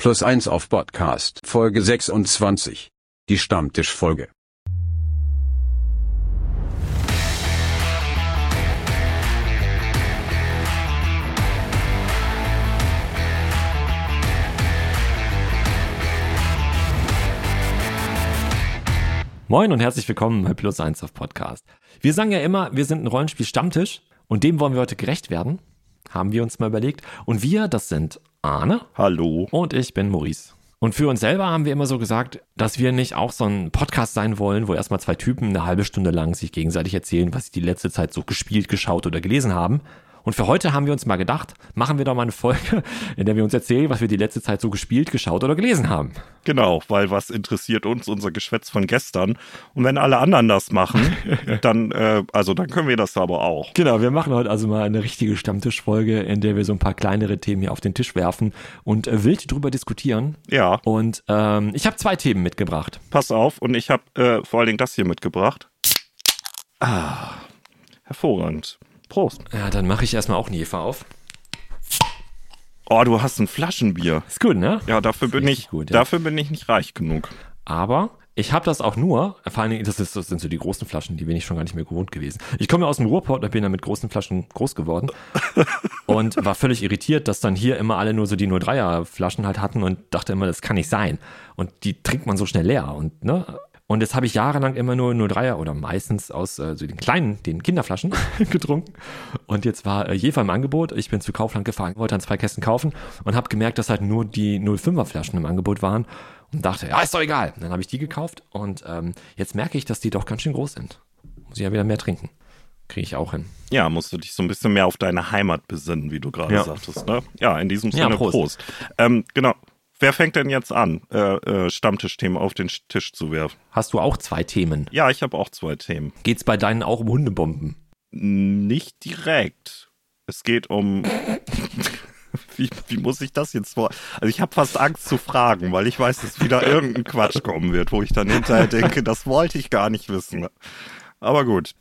Plus 1 auf Podcast. Folge 26. Die Stammtischfolge. Moin und herzlich willkommen bei Plus 1 auf Podcast. Wir sagen ja immer, wir sind ein Rollenspiel Stammtisch und dem wollen wir heute gerecht werden, haben wir uns mal überlegt. Und wir, das sind Arne. Hallo. Und ich bin Maurice. Und für uns selber haben wir immer so gesagt, dass wir nicht auch so ein Podcast sein wollen, wo erstmal zwei Typen eine halbe Stunde lang sich gegenseitig erzählen, was sie die letzte Zeit so gespielt, geschaut oder gelesen haben, und für heute haben wir uns mal gedacht, machen wir doch mal eine Folge, in der wir uns erzählen, was wir die letzte Zeit so gespielt, geschaut oder gelesen haben. Genau, weil was interessiert uns unser Geschwätz von gestern? Und wenn alle anderen das machen, dann, äh, also dann können wir das aber auch. Genau, wir machen heute also mal eine richtige Stammtischfolge, in der wir so ein paar kleinere Themen hier auf den Tisch werfen und äh, wild drüber diskutieren. Ja. Und ähm, ich habe zwei Themen mitgebracht. Pass auf, und ich habe äh, vor allen Dingen das hier mitgebracht. Ah, hervorragend. Prost. Ja, dann mache ich erstmal auch einen Jefer auf. Oh, du hast ein Flaschenbier. Ist gut, ne? Ja, dafür bin ich, gut, ja. dafür bin ich nicht reich genug. Aber ich habe das auch nur, vor allen Dingen, das, ist, das sind so die großen Flaschen, die bin ich schon gar nicht mehr gewohnt gewesen. Ich komme ja aus dem Ruhrport und bin ja mit großen Flaschen groß geworden und war völlig irritiert, dass dann hier immer alle nur so die 03er Flaschen halt hatten und dachte immer, das kann nicht sein. Und die trinkt man so schnell leer und ne, und jetzt habe ich jahrelang immer nur 03er oder meistens aus äh, so den kleinen, den Kinderflaschen getrunken. Und jetzt war äh, Jefer im Angebot. Ich bin zu Kaufland gefahren, wollte dann zwei Kästen kaufen und habe gemerkt, dass halt nur die 05er Flaschen im Angebot waren. Und dachte, ja, ist doch egal. Dann habe ich die gekauft und ähm, jetzt merke ich, dass die doch ganz schön groß sind. Muss ich ja wieder mehr trinken. Kriege ich auch hin. Ja, musst du dich so ein bisschen mehr auf deine Heimat besinnen, wie du gerade Ja. sagtest. Ne? Ja, in diesem Ja, Sinne Prost. Prost. Ähm, genau. Wer fängt denn jetzt an, äh, äh, Stammtischthemen auf den Tisch zu werfen? Hast du auch zwei Themen? Ja, ich habe auch zwei Themen. Geht's bei deinen auch um Hundebomben? Nicht direkt. Es geht um. Wie, wie muss ich das jetzt vor? Also ich habe fast Angst zu fragen, weil ich weiß, dass wieder irgendein Quatsch kommen wird, wo ich dann hinterher denke, das wollte ich gar nicht wissen. Aber gut.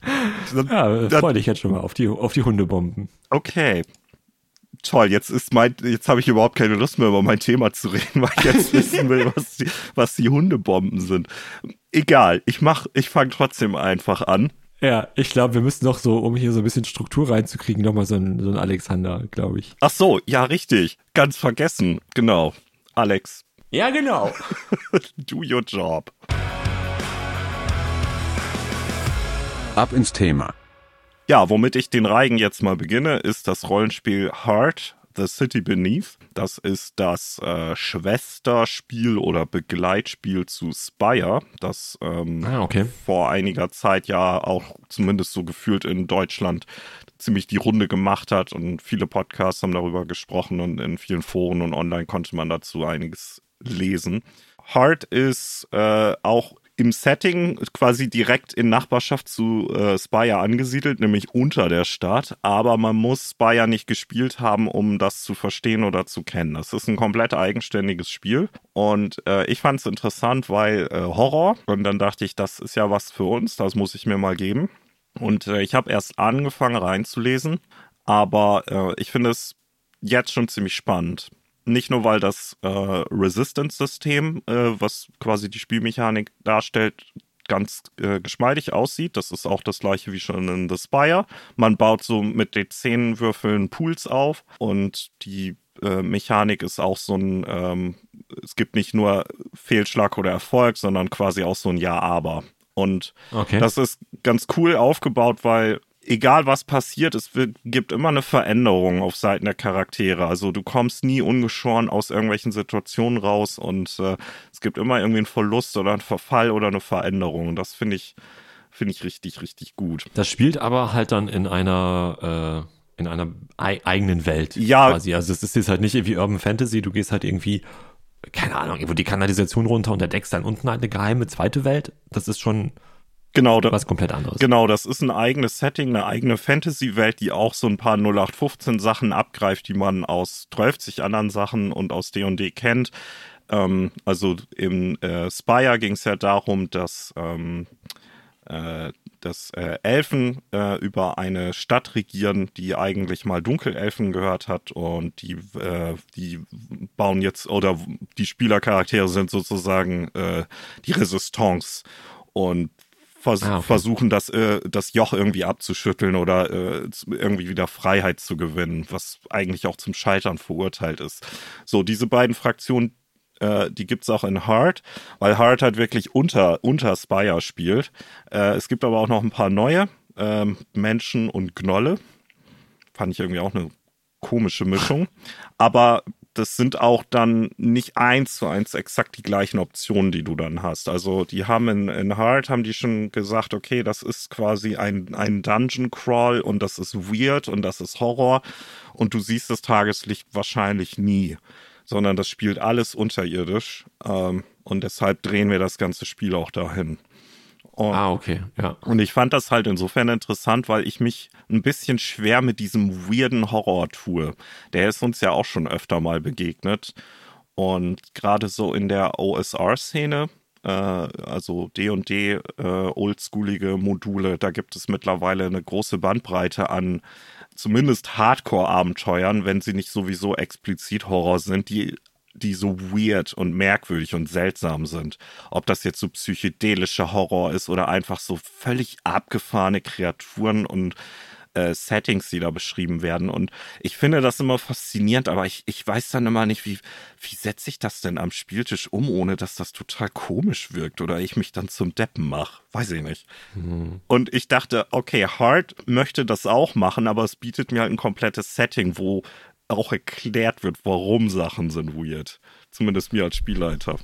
Ja, Dann- freue dich jetzt schon mal auf die, auf die Hundebomben. Okay. Toll, jetzt ist mein, jetzt habe ich überhaupt keine Lust mehr über mein Thema zu reden, weil ich jetzt wissen will, was die, was die Hundebomben sind. Egal, ich mach, ich fange trotzdem einfach an. Ja, ich glaube, wir müssen noch so, um hier so ein bisschen Struktur reinzukriegen, nochmal so ein, so ein Alexander, glaube ich. Ach so, ja, richtig. Ganz vergessen. Genau. Alex, Ja, genau. do your job. Ab ins Thema. Ja, womit ich den Reigen jetzt mal beginne, ist das Rollenspiel Heart, The City Beneath. Das ist das äh, Schwesterspiel oder Begleitspiel zu Spire, das ähm, Ah, okay. vor einiger Zeit ja auch zumindest so gefühlt in Deutschland ziemlich die Runde gemacht hat und viele Podcasts haben darüber gesprochen und in vielen Foren und online konnte man dazu einiges lesen. Heart ist äh, auch im Setting quasi direkt in Nachbarschaft zu äh, Spire angesiedelt, nämlich unter der Stadt, aber man muss Spire nicht gespielt haben, um das zu verstehen oder zu kennen. Das ist ein komplett eigenständiges Spiel und äh, ich fand es interessant, weil äh, Horror und dann dachte ich, das ist ja was für uns, das muss ich mir mal geben. Und äh, ich habe erst angefangen reinzulesen, aber äh, ich finde es jetzt schon ziemlich spannend. Nicht nur, weil das äh, Resistance-System, äh, was quasi die Spielmechanik darstellt, ganz äh, geschmeidig aussieht. Das ist auch das gleiche wie schon in The Spire. Man baut so mit den zehn Würfeln Pools auf und die äh, Mechanik ist auch so ein, ähm, es gibt nicht nur Fehlschlag oder Erfolg, sondern quasi auch so ein Ja-Aber. Und Okay. das ist ganz cool aufgebaut, weil egal was passiert, es wird, gibt immer eine Veränderung auf Seiten der Charaktere. Also du kommst nie ungeschoren aus irgendwelchen Situationen raus und äh, es gibt immer irgendwie einen Verlust oder einen Verfall oder eine Veränderung. Und das finde ich, finde ich richtig, richtig gut. Das spielt aber halt dann in einer, äh, in einer ei eigenen Welt Ja. quasi. Also es ist jetzt halt nicht irgendwie Urban Fantasy, du gehst halt irgendwie, keine Ahnung, irgendwo die Kanalisation runter und entdeckst dann unten halt eine geheime zweite Welt. Das ist schon Genau, da, was komplett anderes. Genau, das ist ein eigenes Setting, eine eigene Fantasy-Welt, die auch so ein paar 0815 Sachen abgreift, die man aus 12 anderen Sachen und aus D&D kennt. Ähm, also im äh, Spire ging es ja darum, dass ähm, äh, dass äh, Elfen äh, über eine Stadt regieren, die eigentlich mal Dunkelelfen gehört hat und die, äh, die bauen jetzt, oder die Spielercharaktere sind sozusagen äh, die Resistance und vers ah, okay. versuchen, das, äh, das Joch irgendwie abzuschütteln oder äh, irgendwie wieder Freiheit zu gewinnen, was eigentlich auch zum Scheitern verurteilt ist. So, diese beiden Fraktionen, äh, die gibt's auch in Heart, weil Heart halt wirklich unter, unter Spire spielt. Äh, es gibt aber auch noch ein paar neue, äh, Menschen und Gnolle. Fand ich irgendwie auch eine komische Mischung. Aber das sind auch dann nicht eins zu eins exakt die gleichen Optionen, die du dann hast. Also die haben in, in Heart haben die schon gesagt, okay, das ist quasi ein, ein Dungeon Crawl und das ist weird und das ist Horror und du siehst das Tageslicht wahrscheinlich nie, sondern das spielt alles unterirdisch ähm, und deshalb drehen wir das ganze Spiel auch dahin. Und, ah, okay, ja. Und ich fand das halt insofern interessant, weil ich mich ein bisschen schwer mit diesem weirden Horror tue. Der ist uns ja auch schon öfter mal begegnet. Und gerade so in der OSR-Szene, äh, also D&D, äh, oldschoolige Module, da gibt es mittlerweile eine große Bandbreite an zumindest Hardcore-Abenteuern, wenn sie nicht sowieso explizit Horror sind, die die so weird und merkwürdig und seltsam sind. Ob das jetzt so psychedelischer Horror ist oder einfach so völlig abgefahrene Kreaturen und äh, Settings, die da beschrieben werden. Und ich finde das immer faszinierend, aber ich, ich weiß dann immer nicht, wie, wie setze ich das denn am Spieltisch um, ohne dass das total komisch wirkt oder ich mich dann zum Deppen mache. Weiß ich nicht. Mhm. Und ich dachte, okay, Hard möchte das auch machen, aber es bietet mir halt ein komplettes Setting, wo auch erklärt wird, warum Sachen sind weird. Zumindest mir als Spielleiter.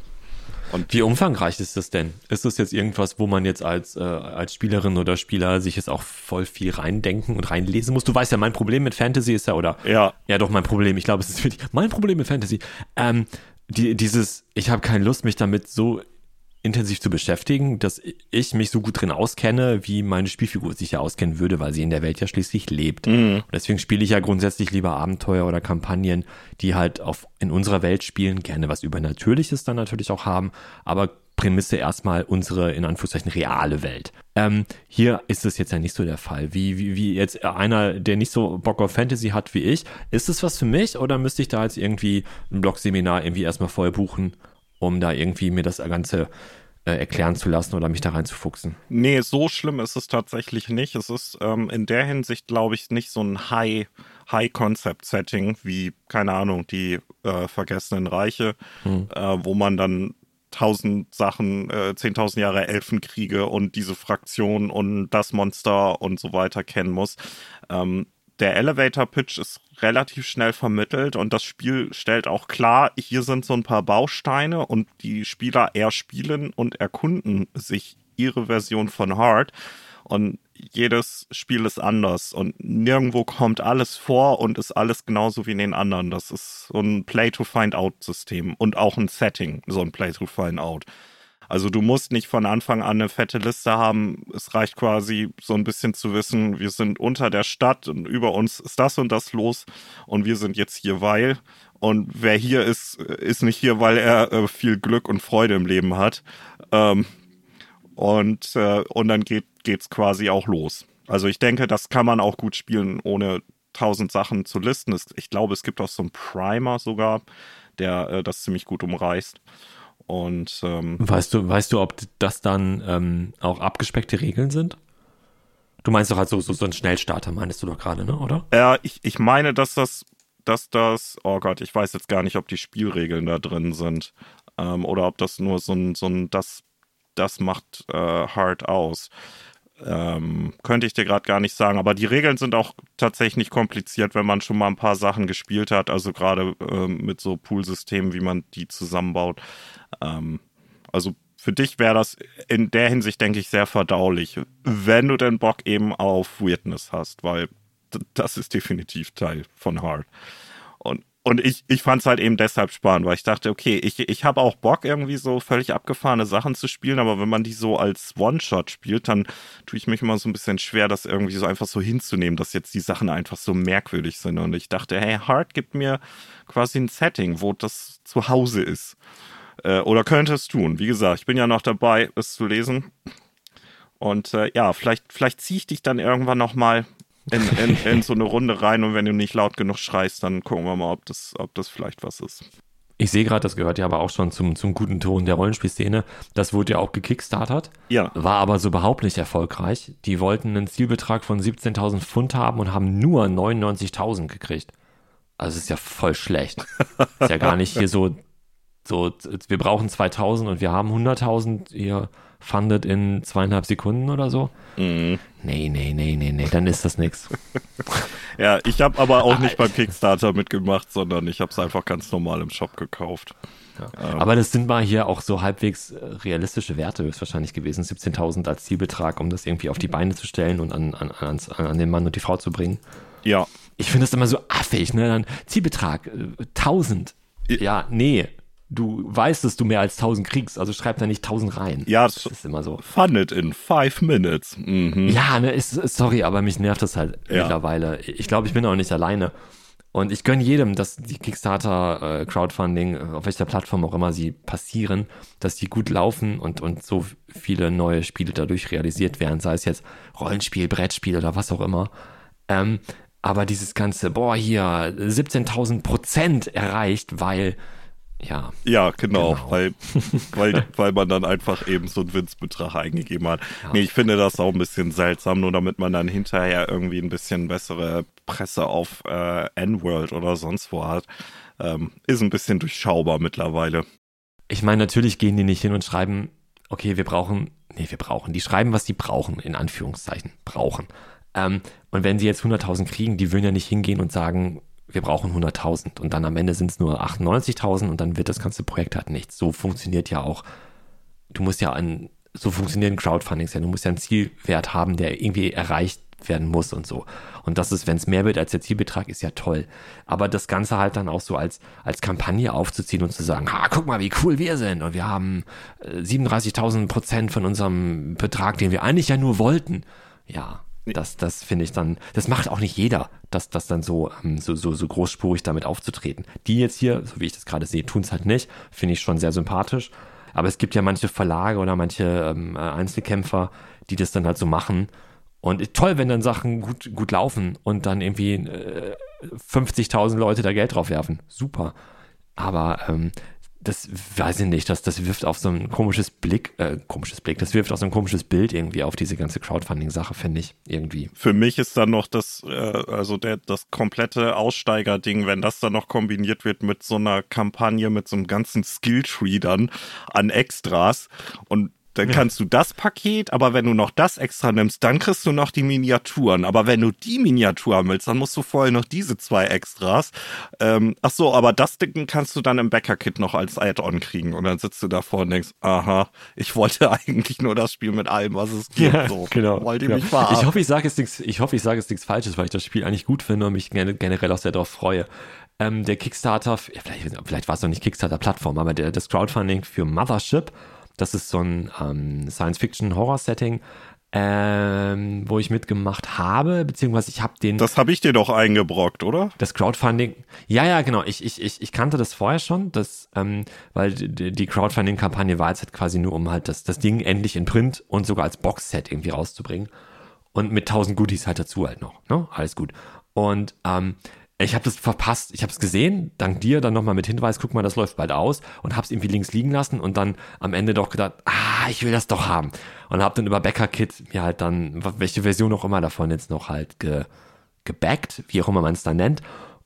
Und Wie umfangreich ist das denn? Ist das jetzt irgendwas, wo man jetzt als, äh, als Spielerin oder Spieler sich jetzt auch voll viel reindenken und reinlesen muss? Du weißt ja, mein Problem mit Fantasy ist ja, oder? Ja. Ja, doch, mein Problem. Ich glaube, es ist wirklich mein Problem mit Fantasy. Ähm, die, dieses, ich habe keine Lust, mich damit so intensiv zu beschäftigen, dass ich mich so gut drin auskenne, wie meine Spielfigur sich ja auskennen würde, weil sie in der Welt ja schließlich lebt. Mhm. Und deswegen spiele ich ja grundsätzlich lieber Abenteuer oder Kampagnen, die halt auf, in unserer Welt spielen, gerne was Übernatürliches dann natürlich auch haben, aber Prämisse erstmal unsere, in Anführungszeichen, reale Welt. Ähm, hier ist es jetzt ja nicht so der Fall. Wie, wie, wie jetzt einer, der nicht so Bock auf Fantasy hat wie ich, ist es was für mich oder müsste ich da jetzt irgendwie ein Blog-Seminar irgendwie erstmal vorher buchen um da irgendwie mir das Ganze äh, erklären zu lassen oder mich da reinzufuchsen. Nee, so schlimm ist es tatsächlich nicht. Es ist ähm, in der Hinsicht, glaube ich, nicht so ein High, High-Concept-Setting wie, keine Ahnung, die äh, Vergessenen Reiche, hm. äh, wo man dann tausend Sachen, äh, zehntausend Jahre Elfenkriege und diese Fraktion und das Monster und so weiter kennen muss. Ähm, der Elevator Pitch ist relativ schnell vermittelt und das Spiel stellt auch klar, hier sind so ein paar Bausteine und die Spieler erspielen und erkunden sich ihre Version von Hard und jedes Spiel ist anders und nirgendwo kommt alles vor und ist alles genauso wie in den anderen. Das ist so ein Play-to-Find-Out-System und auch ein Setting, so ein Play-to-Find-Out. Also du musst nicht von Anfang an eine fette Liste haben. Es reicht quasi so ein bisschen zu wissen, wir sind unter der Stadt und über uns ist das und das los und wir sind jetzt hier, weil. Und wer hier ist, ist nicht hier, weil er äh, viel Glück und Freude im Leben hat. Ähm, und, äh, und dann geht, geht's quasi auch los. Also ich denke, das kann man auch gut spielen, ohne tausend Sachen zu listen. Ich glaube, es gibt auch so einen Primer sogar, der äh, das ziemlich gut umreißt. Und ähm, weißt du, weißt du, ob das dann ähm, auch abgespeckte Regeln sind? Du meinst doch halt so, so, so ein Schnellstarter, meinst du doch gerade, ne, oder? Ja, ich, ich meine, dass das, dass das, oh Gott, ich weiß jetzt gar nicht, ob die Spielregeln da drin sind. Ähm, oder ob das nur so ein, so ein, das, das macht äh, hard aus. Ähm, könnte ich dir gerade gar nicht sagen, aber die Regeln sind auch tatsächlich nicht kompliziert, wenn man schon mal ein paar Sachen gespielt hat, also gerade ähm, mit so Poolsystemen, wie man die zusammenbaut. Ähm, also für dich wäre das in der Hinsicht, denke ich, sehr verdaulich, wenn du den Bock eben auf Weirdness hast, weil das ist definitiv Teil von Hard. Und und ich, ich fand es halt eben deshalb spannend, weil ich dachte, okay, ich, ich habe auch Bock, irgendwie so völlig abgefahrene Sachen zu spielen, aber wenn man die so als One-Shot spielt, dann tue ich mich immer so ein bisschen schwer, das irgendwie so einfach so hinzunehmen, dass jetzt die Sachen einfach so merkwürdig sind. Und ich dachte, hey, Hard gibt mir quasi ein Setting, wo das zu Hause ist. Äh, oder könnte es tun. Wie gesagt, ich bin ja noch dabei, es zu lesen. Und äh, ja, vielleicht, vielleicht ziehe ich dich dann irgendwann nochmal in, in, in so eine Runde rein und wenn du nicht laut genug schreist, dann gucken wir mal, ob das, ob das vielleicht was ist. Ich sehe gerade, das gehört ja aber auch schon zum, zum guten Ton der Rollenspielszene. Das wurde ja auch gekickstartert, Ja. war aber so überhaupt nicht erfolgreich. Die wollten einen Zielbetrag von 17.000 Pfund haben und haben nur 99.000 gekriegt. Also ist ja voll schlecht. Ist ja gar nicht hier so, so, wir brauchen 2.000 und wir haben 100.000 hier funded in zweieinhalb Sekunden oder so. Mhm. Nee, nee, nee, nee, nee, dann ist das nix. Ja, ich habe aber auch nicht beim Kickstarter mitgemacht, sondern ich habe es einfach ganz normal im Shop gekauft. Aber das sind mal hier auch so halbwegs äh, realistische Werte höchstwahrscheinlich gewesen. 17.000 als Zielbetrag, um das irgendwie auf die Beine zu stellen und an, an, ans- an den Mann und die Frau zu bringen. Ja, Ich finde das immer so affig, ne? Dann Zielbetrag, äh, 1000. Ja, nee. Du weißt, dass du mehr als 1000 kriegst, also schreib da nicht 1000 rein. Ja, das ist immer so. fun it in five minutes. Mhm. Ja, ne, ist, sorry, aber mich nervt das halt Ja. mittlerweile. Ich glaube, ich bin auch nicht alleine. Und ich gönne jedem, dass die Kickstarter, äh, Crowdfunding, äh, auf welcher Plattform auch immer sie passieren, dass die gut laufen und, und so viele neue Spiele dadurch realisiert werden, sei es jetzt Rollenspiel, Brettspiel oder was auch immer. Ähm, aber dieses ganze, boah, hier 17.000 Prozent erreicht, weil, ja, Ja, genau, Genau. Weil, weil, weil man dann einfach eben so einen Winzbetrag eingegeben hat. Nee, ich finde das auch ein bisschen seltsam, nur damit man dann hinterher irgendwie ein bisschen bessere Presse auf äh, N-World oder sonst wo hat. Ähm, ist ein bisschen durchschaubar mittlerweile. Ich meine, natürlich gehen die nicht hin und schreiben, okay, wir brauchen, nee, wir brauchen, die schreiben, was die brauchen, in Anführungszeichen, brauchen. Ähm, und wenn sie jetzt 100.000 kriegen, die würden ja nicht hingehen und sagen, wir brauchen 100.000 und dann am Ende sind es nur 98.000 und dann wird das ganze Projekt halt nichts. So funktioniert ja auch, du musst ja an, so funktionieren Crowdfundings ja, du musst ja einen Zielwert haben, der irgendwie erreicht werden muss und so. Und das ist, wenn es mehr wird als der Zielbetrag, ist ja toll. Aber das Ganze halt dann auch so als, als Kampagne aufzuziehen und zu sagen, ha, guck mal, wie cool wir sind und wir haben äh, 37.000 Prozent von unserem Betrag, den wir eigentlich ja nur wollten. Ja, das, das finde ich dann, das macht auch nicht jeder, das, das dann so, ähm, so, so, so großspurig damit aufzutreten. Die jetzt hier, so wie ich das gerade sehe, tun es halt nicht, finde ich schon sehr sympathisch. Aber es gibt ja manche Verlage oder manche ähm, äh, Einzelkämpfer, die das dann halt so machen. Und toll, wenn dann Sachen gut, gut laufen und dann irgendwie äh, 50.000 Leute da Geld drauf werfen. Super. Aber ähm, das weiß ich nicht, das, das wirft auf so ein komisches Blick, äh, komisches Blick, das wirft auf so ein komisches Bild irgendwie auf diese ganze Crowdfunding-Sache, finde ich, irgendwie. Für mich ist dann noch das, äh, also der, das komplette Aussteiger-Ding, wenn das dann noch kombiniert wird mit so einer Kampagne, mit so einem ganzen Skilltree dann an Extras und dann kannst du das Paket, aber wenn du noch das extra nimmst, dann kriegst du noch die Miniaturen. Aber wenn du die Miniatur willst, dann musst du vorher noch diese zwei Extras. Ähm, ach so, aber das Ding kannst du dann im Bäcker-Kit noch als Add-on kriegen. Und dann sitzt du davor und denkst, aha, ich wollte eigentlich nur das Spiel mit allem, was es gibt. so. Wollt ihr genau. mich verarschen? Ich hoffe, ich sage jetzt nichts, ich hoffe, ich sage jetzt nichts Falsches, weil ich das Spiel eigentlich gut finde und mich gen- generell auch sehr darauf freue. Ähm, der Kickstarter, ja, vielleicht, vielleicht war es noch nicht Kickstarter-Plattform, aber der, das Crowdfunding für Mothership, das ist so ein ähm, Science-Fiction-Horror-Setting, ähm, wo ich mitgemacht habe, beziehungsweise ich habe den Das habe ich dir doch eingebrockt, oder? das Crowdfunding, ja, ja, genau. Ich, ich, ich, ich kannte das vorher schon, das, ähm, weil die, Crowdfunding-Kampagne war jetzt halt quasi nur, um halt das, das Ding endlich in Print und sogar als Boxset irgendwie rauszubringen. Und mit 1000 Goodies halt dazu halt noch. Ne? Alles gut. Und ähm, ich habe das verpasst, ich habe es gesehen, dank dir dann nochmal mit Hinweis, guck mal, das läuft bald aus und habe es irgendwie links liegen lassen und dann am Ende doch gedacht, ah, ich will das doch haben. Und habe dann über Bäcker Kit mir halt dann, welche Version auch immer davon jetzt noch halt ge, gebackt, wie auch immer man es dann nennt.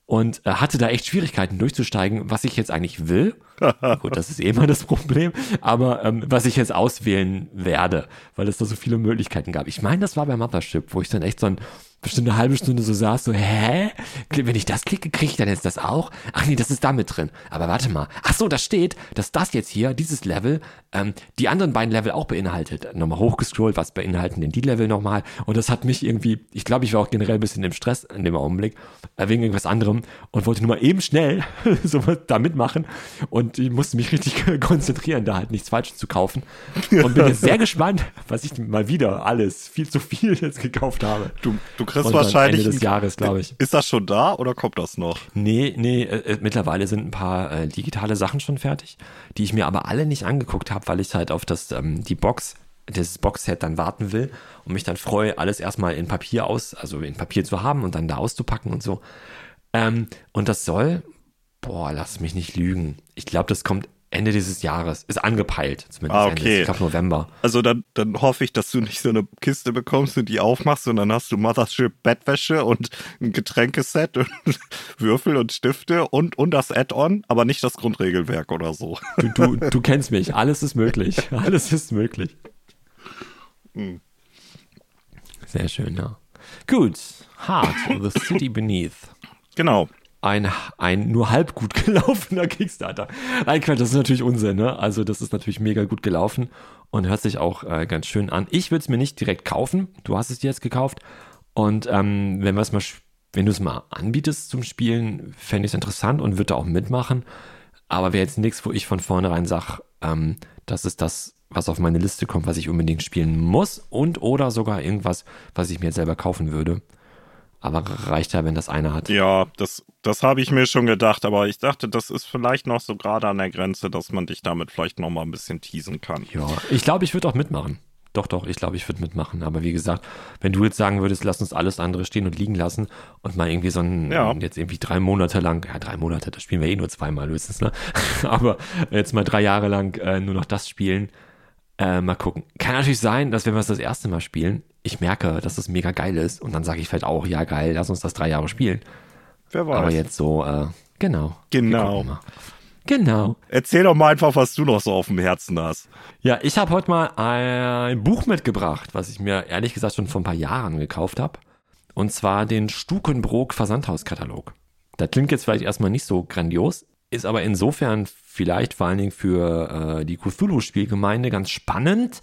Und äh, hatte da echt Schwierigkeiten durchzusteigen, was ich jetzt eigentlich will. Gut, das ist eh immer das Problem. Aber ähm, was ich jetzt auswählen werde, weil es da so viele Möglichkeiten gab. Ich meine, das war bei Mothership, wo ich dann echt so ein bestimmt eine halbe Stunde so saß, so, hä? Wenn ich das klicke, kriege ich dann jetzt das auch? Ach nee, das ist da mit drin. Aber warte mal. Ach so, da steht, dass das jetzt hier, dieses Level, ähm, die anderen beiden Level auch beinhaltet. Nochmal hochgescrollt, was beinhalten denn die Level nochmal? Und das hat mich irgendwie, ich glaube, ich war auch generell ein bisschen im Stress in dem Augenblick, äh, wegen irgendwas anderem und wollte nur mal eben schnell sowas da mitmachen. Und ich musste mich richtig konzentrieren, da halt nichts Falsches zu kaufen. Und bin jetzt sehr gespannt, was ich mal wieder alles viel zu viel jetzt gekauft habe. Du, du kriegst wahrscheinlich. Ende des Jahres, glaube ich. Ist das schon da oder kommt das noch? Nee, nee, äh, äh, mittlerweile sind ein paar äh, digitale Sachen schon fertig, die ich mir aber alle nicht angeguckt habe, weil ich halt auf das, ähm, die Box das Boxset dann warten will und mich dann freue, alles erstmal in Papier aus, also in Papier zu haben und dann da auszupacken und so. Ähm, und das soll, boah, lass mich nicht lügen. Ich glaube, das kommt Ende dieses Jahres. Ist angepeilt, zumindest. Ah, okay. Ende. Ich glaube November. Also dann, dann hoffe ich, dass du nicht so eine Kiste bekommst und die aufmachst und dann hast du Mothership Bettwäsche und ein Getränkeset und Würfel und Stifte und, und das Add-on, aber nicht das Grundregelwerk oder so. Du, du, du kennst mich. Alles ist möglich. Alles ist möglich. Hm. Sehr schön, ja. Gut. Heart, The City Beneath. Genau. Ein, ein nur halb gut gelaufener Kickstarter. Nein, Quatsch, das ist natürlich Unsinn, ne? Also, das ist natürlich mega gut gelaufen und hört sich auch äh, ganz schön an. Ich würde es mir nicht direkt kaufen. Du hast es dir jetzt gekauft. Und ähm, wenn wenn du es mal anbietest zum Spielen, fände ich es interessant und würde da auch mitmachen. Aber wäre jetzt nichts, wo ich von vornherein sage, ähm, das ist das, was auf meine Liste kommt, was ich unbedingt spielen muss und oder sogar irgendwas, was ich mir jetzt selber kaufen würde. Aber reicht ja, wenn das einer hat. Ja, das, das habe ich mir schon gedacht, aber ich dachte, das ist vielleicht noch so gerade an der Grenze, dass man dich damit vielleicht noch mal ein bisschen teasen kann. Ja, ich glaube, ich würde auch mitmachen. Doch, doch, ich glaube, ich würde mitmachen. Aber wie gesagt, wenn du jetzt sagen würdest, lass uns alles andere stehen und liegen lassen und mal irgendwie so ein, Ja. jetzt irgendwie drei Monate lang, ja, drei Monate, das spielen wir eh nur zweimal höchstens, ne? Aber jetzt mal drei Jahre lang äh, nur noch das spielen, äh, mal gucken. Kann natürlich sein, dass wenn wir es das erste Mal spielen, ich merke, dass das mega geil ist und dann sage ich vielleicht auch, ja geil, lass uns das drei Jahre spielen. Wer weiß. Aber jetzt so, äh, genau. Genau. Genau. Erzähl doch mal einfach, was du noch so auf dem Herzen hast. Ja, ich habe heute mal ein Buch mitgebracht, was ich mir ehrlich gesagt schon vor ein paar Jahren gekauft habe. Und zwar den Stukenbrook Versandhauskatalog. Das klingt jetzt vielleicht erstmal nicht so grandios, ist aber insofern vielleicht vor allen Dingen für äh, die Cthulhu-Spielgemeinde ganz spannend,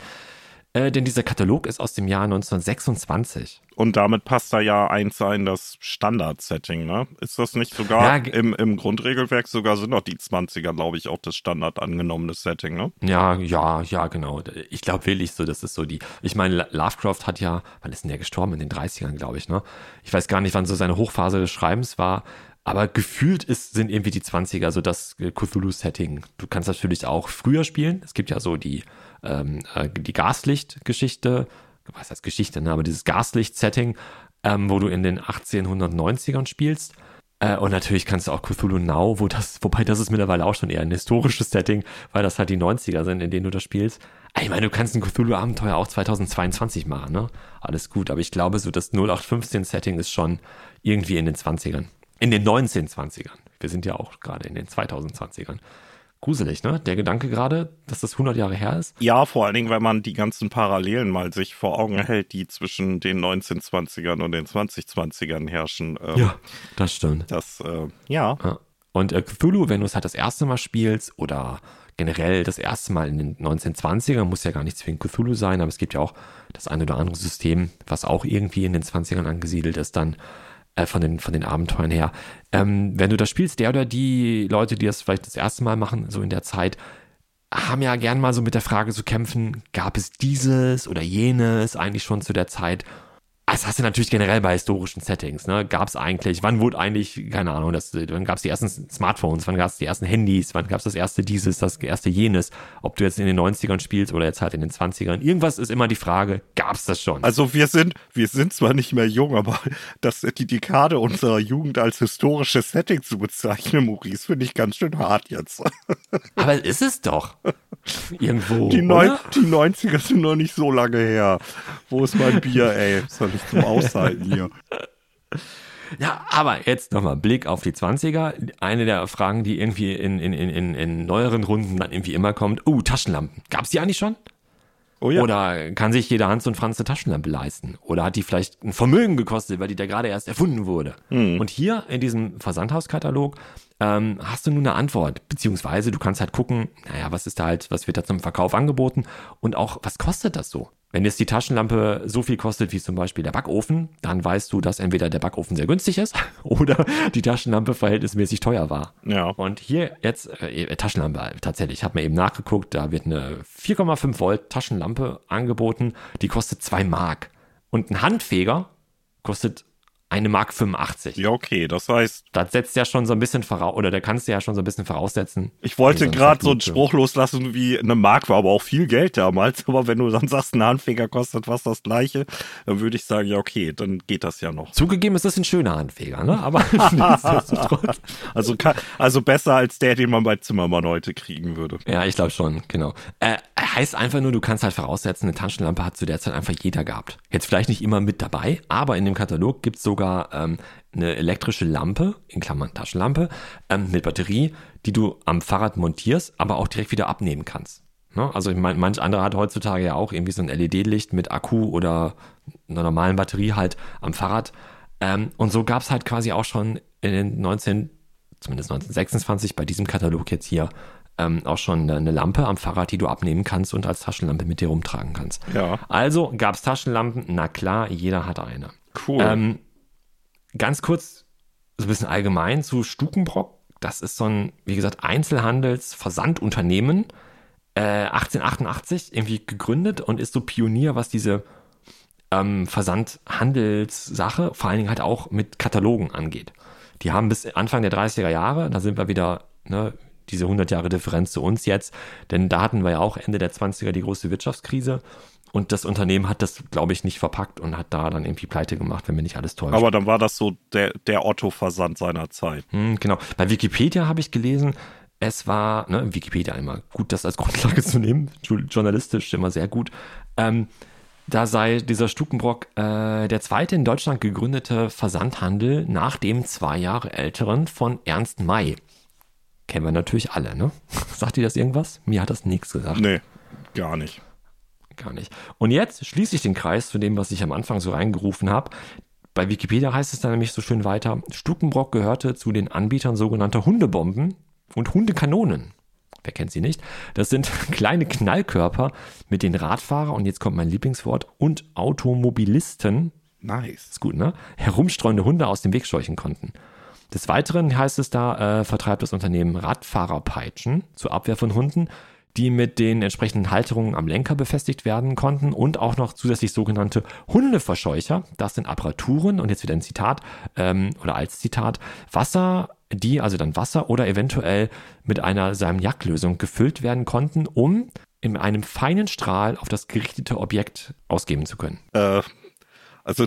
äh, denn dieser Katalog ist aus dem Jahr 1926. Und damit passt da ja eins ein, das Standard-Setting, ne? Ist das nicht sogar Ja, im, im Grundregelwerk sogar sind doch die 20er, glaube ich, auch das Standard angenommene Setting, ne? Ja, ja, ja, genau. Ich glaube wirklich so, das ist so die. Ich meine, Lovecraft hat ja, wann ist denn der gestorben? In den 30ern, glaube ich, ne? Ich weiß gar nicht, wann so seine Hochphase des Schreibens war, aber gefühlt ist, sind irgendwie die 20er so das Cthulhu-Setting. Du kannst natürlich auch früher spielen. Es gibt ja so die, ähm, äh, die Gaslicht-Geschichte, was heißt Geschichte, ne? aber dieses Gaslicht-Setting, ähm, wo du in den 1890ern spielst. Äh, und natürlich kannst du auch Cthulhu Now, wo das, wobei das ist mittlerweile auch schon eher ein historisches Setting, weil das halt die 90er sind, in denen du das spielst. Ah, Ich meine, du kannst ein Cthulhu-Abenteuer auch 2022 machen, ne? Alles gut, aber ich glaube, so das 0815-Setting ist schon irgendwie in den 20ern. In den 1920ern. Wir sind ja auch gerade in den 2020ern. Gruselig, ne? Der Gedanke gerade, dass das 100 Jahre her ist. Ja, vor allen Dingen, wenn man die ganzen Parallelen mal sich vor Augen hält, die zwischen den 1920ern und den 2020ern herrschen. Ähm, das stimmt. Das, äh, ja. Ja. Und äh, Cthulhu, wenn du es halt das erste Mal spielst oder generell das erste Mal in den 1920ern, muss ja gar nicht zwingend Cthulhu sein, aber es gibt ja auch das eine oder andere System, was auch irgendwie in den 20ern angesiedelt ist, dann äh, von, den, von den Abenteuern her. Ähm, wenn du das spielst, der oder die Leute, die das vielleicht das erste Mal machen, so in der Zeit, haben ja gern mal so mit der Frage zu kämpfen, gab es dieses oder jenes eigentlich schon zu der Zeit? Das hast du natürlich generell bei historischen Settings, ne? Gab es eigentlich, wann wurde eigentlich, keine Ahnung, das, wann gab es die ersten Smartphones, wann gab es die ersten Handys, wann gab es das erste dieses, das erste jenes, ob du jetzt in den 90ern spielst oder jetzt halt in den 20ern. Irgendwas ist immer die Frage, gab es das schon? Also wir sind, wir sind zwar nicht mehr jung, aber das, die Dekade unserer Jugend als historisches Setting zu bezeichnen, Maurice, finde ich ganz schön hart jetzt. Aber ist es doch. Irgendwo. Die, neun, die 90er sind noch nicht so lange her. Wo ist mein Bier, ey? Das soll ich zum Aushalten hier. Ja, aber jetzt nochmal Blick auf die 20er. Eine der Fragen, die irgendwie in, in, in, in, neueren Runden dann irgendwie immer kommt. Oh, Taschenlampen. Gab's die eigentlich schon? Oh ja. Oder kann sich jeder Hans und Franz eine Taschenlampe leisten? Oder hat die vielleicht ein Vermögen gekostet, weil die da gerade erst erfunden wurde? Und hier in diesem Versandhauskatalog ähm, hast du nun eine Antwort, beziehungsweise du kannst halt gucken, naja, was ist da halt, was wird da zum Verkauf angeboten und auch, was kostet das so? Wenn jetzt die Taschenlampe so viel kostet wie zum Beispiel der Backofen, dann weißt du, dass entweder der Backofen sehr günstig ist oder die Taschenlampe verhältnismäßig teuer war. Ja. Und hier jetzt äh, Taschenlampe tatsächlich. Ich habe mir eben nachgeguckt, da wird eine 4,5 Volt Taschenlampe angeboten, die kostet 2 Mark. Und ein Handfeger kostet eine Mark 85. Ja, okay, das heißt, Das setzt ja schon so ein bisschen voraus, oder da kannst du ja schon so ein bisschen voraussetzen. ich wollte Also gerade so einen. Spruch loslassen wie eine Mark war aber auch viel Geld damals, aber wenn du dann sagst, ein Handfeger kostet fast das gleiche, dann würde ich sagen, ja, okay, dann geht das ja noch. Zugegeben ist das ein schöner Handfeger, ne? Aber nichtsdestotrotz. Also, also besser als der, den man bei Zimmermann heute kriegen würde. Ja, ich glaube schon, genau. Äh, heißt einfach nur, du kannst halt voraussetzen, eine Taschenlampe hat zu der Zeit einfach jeder gehabt. Jetzt vielleicht nicht immer mit dabei, aber in dem Katalog gibt's sogar ähm, eine elektrische Lampe, in Klammern Taschenlampe, ähm, mit Batterie, die du am Fahrrad montierst, aber auch direkt wieder abnehmen kannst. Ne? Also ich meine, manch anderer hat heutzutage ja auch irgendwie so ein LED-Licht mit Akku oder einer normalen Batterie halt am Fahrrad. Ähm, und so gab's halt quasi auch schon in den 19, zumindest 1926 bei diesem Katalog jetzt hier ähm, auch schon eine, Lampe am Fahrrad, die du abnehmen kannst und als Taschenlampe mit dir rumtragen kannst. Ja. Also gab's Taschenlampen, na klar, jeder hatte eine. Cool. Ähm, ganz kurz, so ein bisschen allgemein zu Stukenbrock. Das ist so ein, wie gesagt, Einzelhandels-Versandunternehmen, äh, 1888 irgendwie gegründet und ist so Pionier, was diese ähm, Versandhandelssache, vor allen Dingen halt auch mit Katalogen angeht. Die haben bis Anfang der 30er Jahre, da sind wir wieder, ne, diese 100 Jahre Differenz zu uns jetzt, denn da hatten wir ja auch Ende der 20er die große Wirtschaftskrise und das Unternehmen hat das, glaube ich, nicht verpackt und hat da dann irgendwie pleite gemacht, wenn mir nicht alles täuscht. aber dann war das so der, der Otto-Versand seiner Zeit. Hm, genau. Bei Wikipedia habe ich gelesen, es war, ne, Wikipedia immer gut, das als Grundlage zu nehmen, jo- journalistisch immer sehr gut. Ähm, da sei dieser Stukenbrock äh, der zweite in Deutschland gegründete Versandhandel nach dem zwei Jahre älteren von Ernst May. Kennen wir natürlich alle, ne? Sagt ihr das irgendwas? Mir hat das nichts gesagt. Nee, gar nicht. Gar nicht. Und jetzt schließe ich den Kreis zu dem, was ich am Anfang so reingerufen habe. Bei Wikipedia heißt es dann nämlich so schön weiter, Stukenbrock gehörte zu den Anbietern sogenannter Hundebomben und Hundekanonen. Wer kennt sie nicht? Das sind kleine Knallkörper, mit denen Radfahrer, und jetzt kommt mein Lieblingswort, und Automobilisten, Nice. ist gut, ne? Herumstreuende Hunde aus dem Weg scheuchen konnten. Des Weiteren heißt es da, äh, vertreibt das Unternehmen Radfahrerpeitschen zur Abwehr von Hunden, die mit den entsprechenden Halterungen am Lenker befestigt werden konnten und auch noch zusätzlich sogenannte Hundeverscheucher. Das sind Apparaturen und jetzt wieder ein Zitat ähm, oder als Zitat Wasser, die also dann Wasser oder eventuell mit einer Salmiaklösung gefüllt werden konnten, um in einem feinen Strahl auf das gerichtete Objekt ausgeben zu können. Äh, also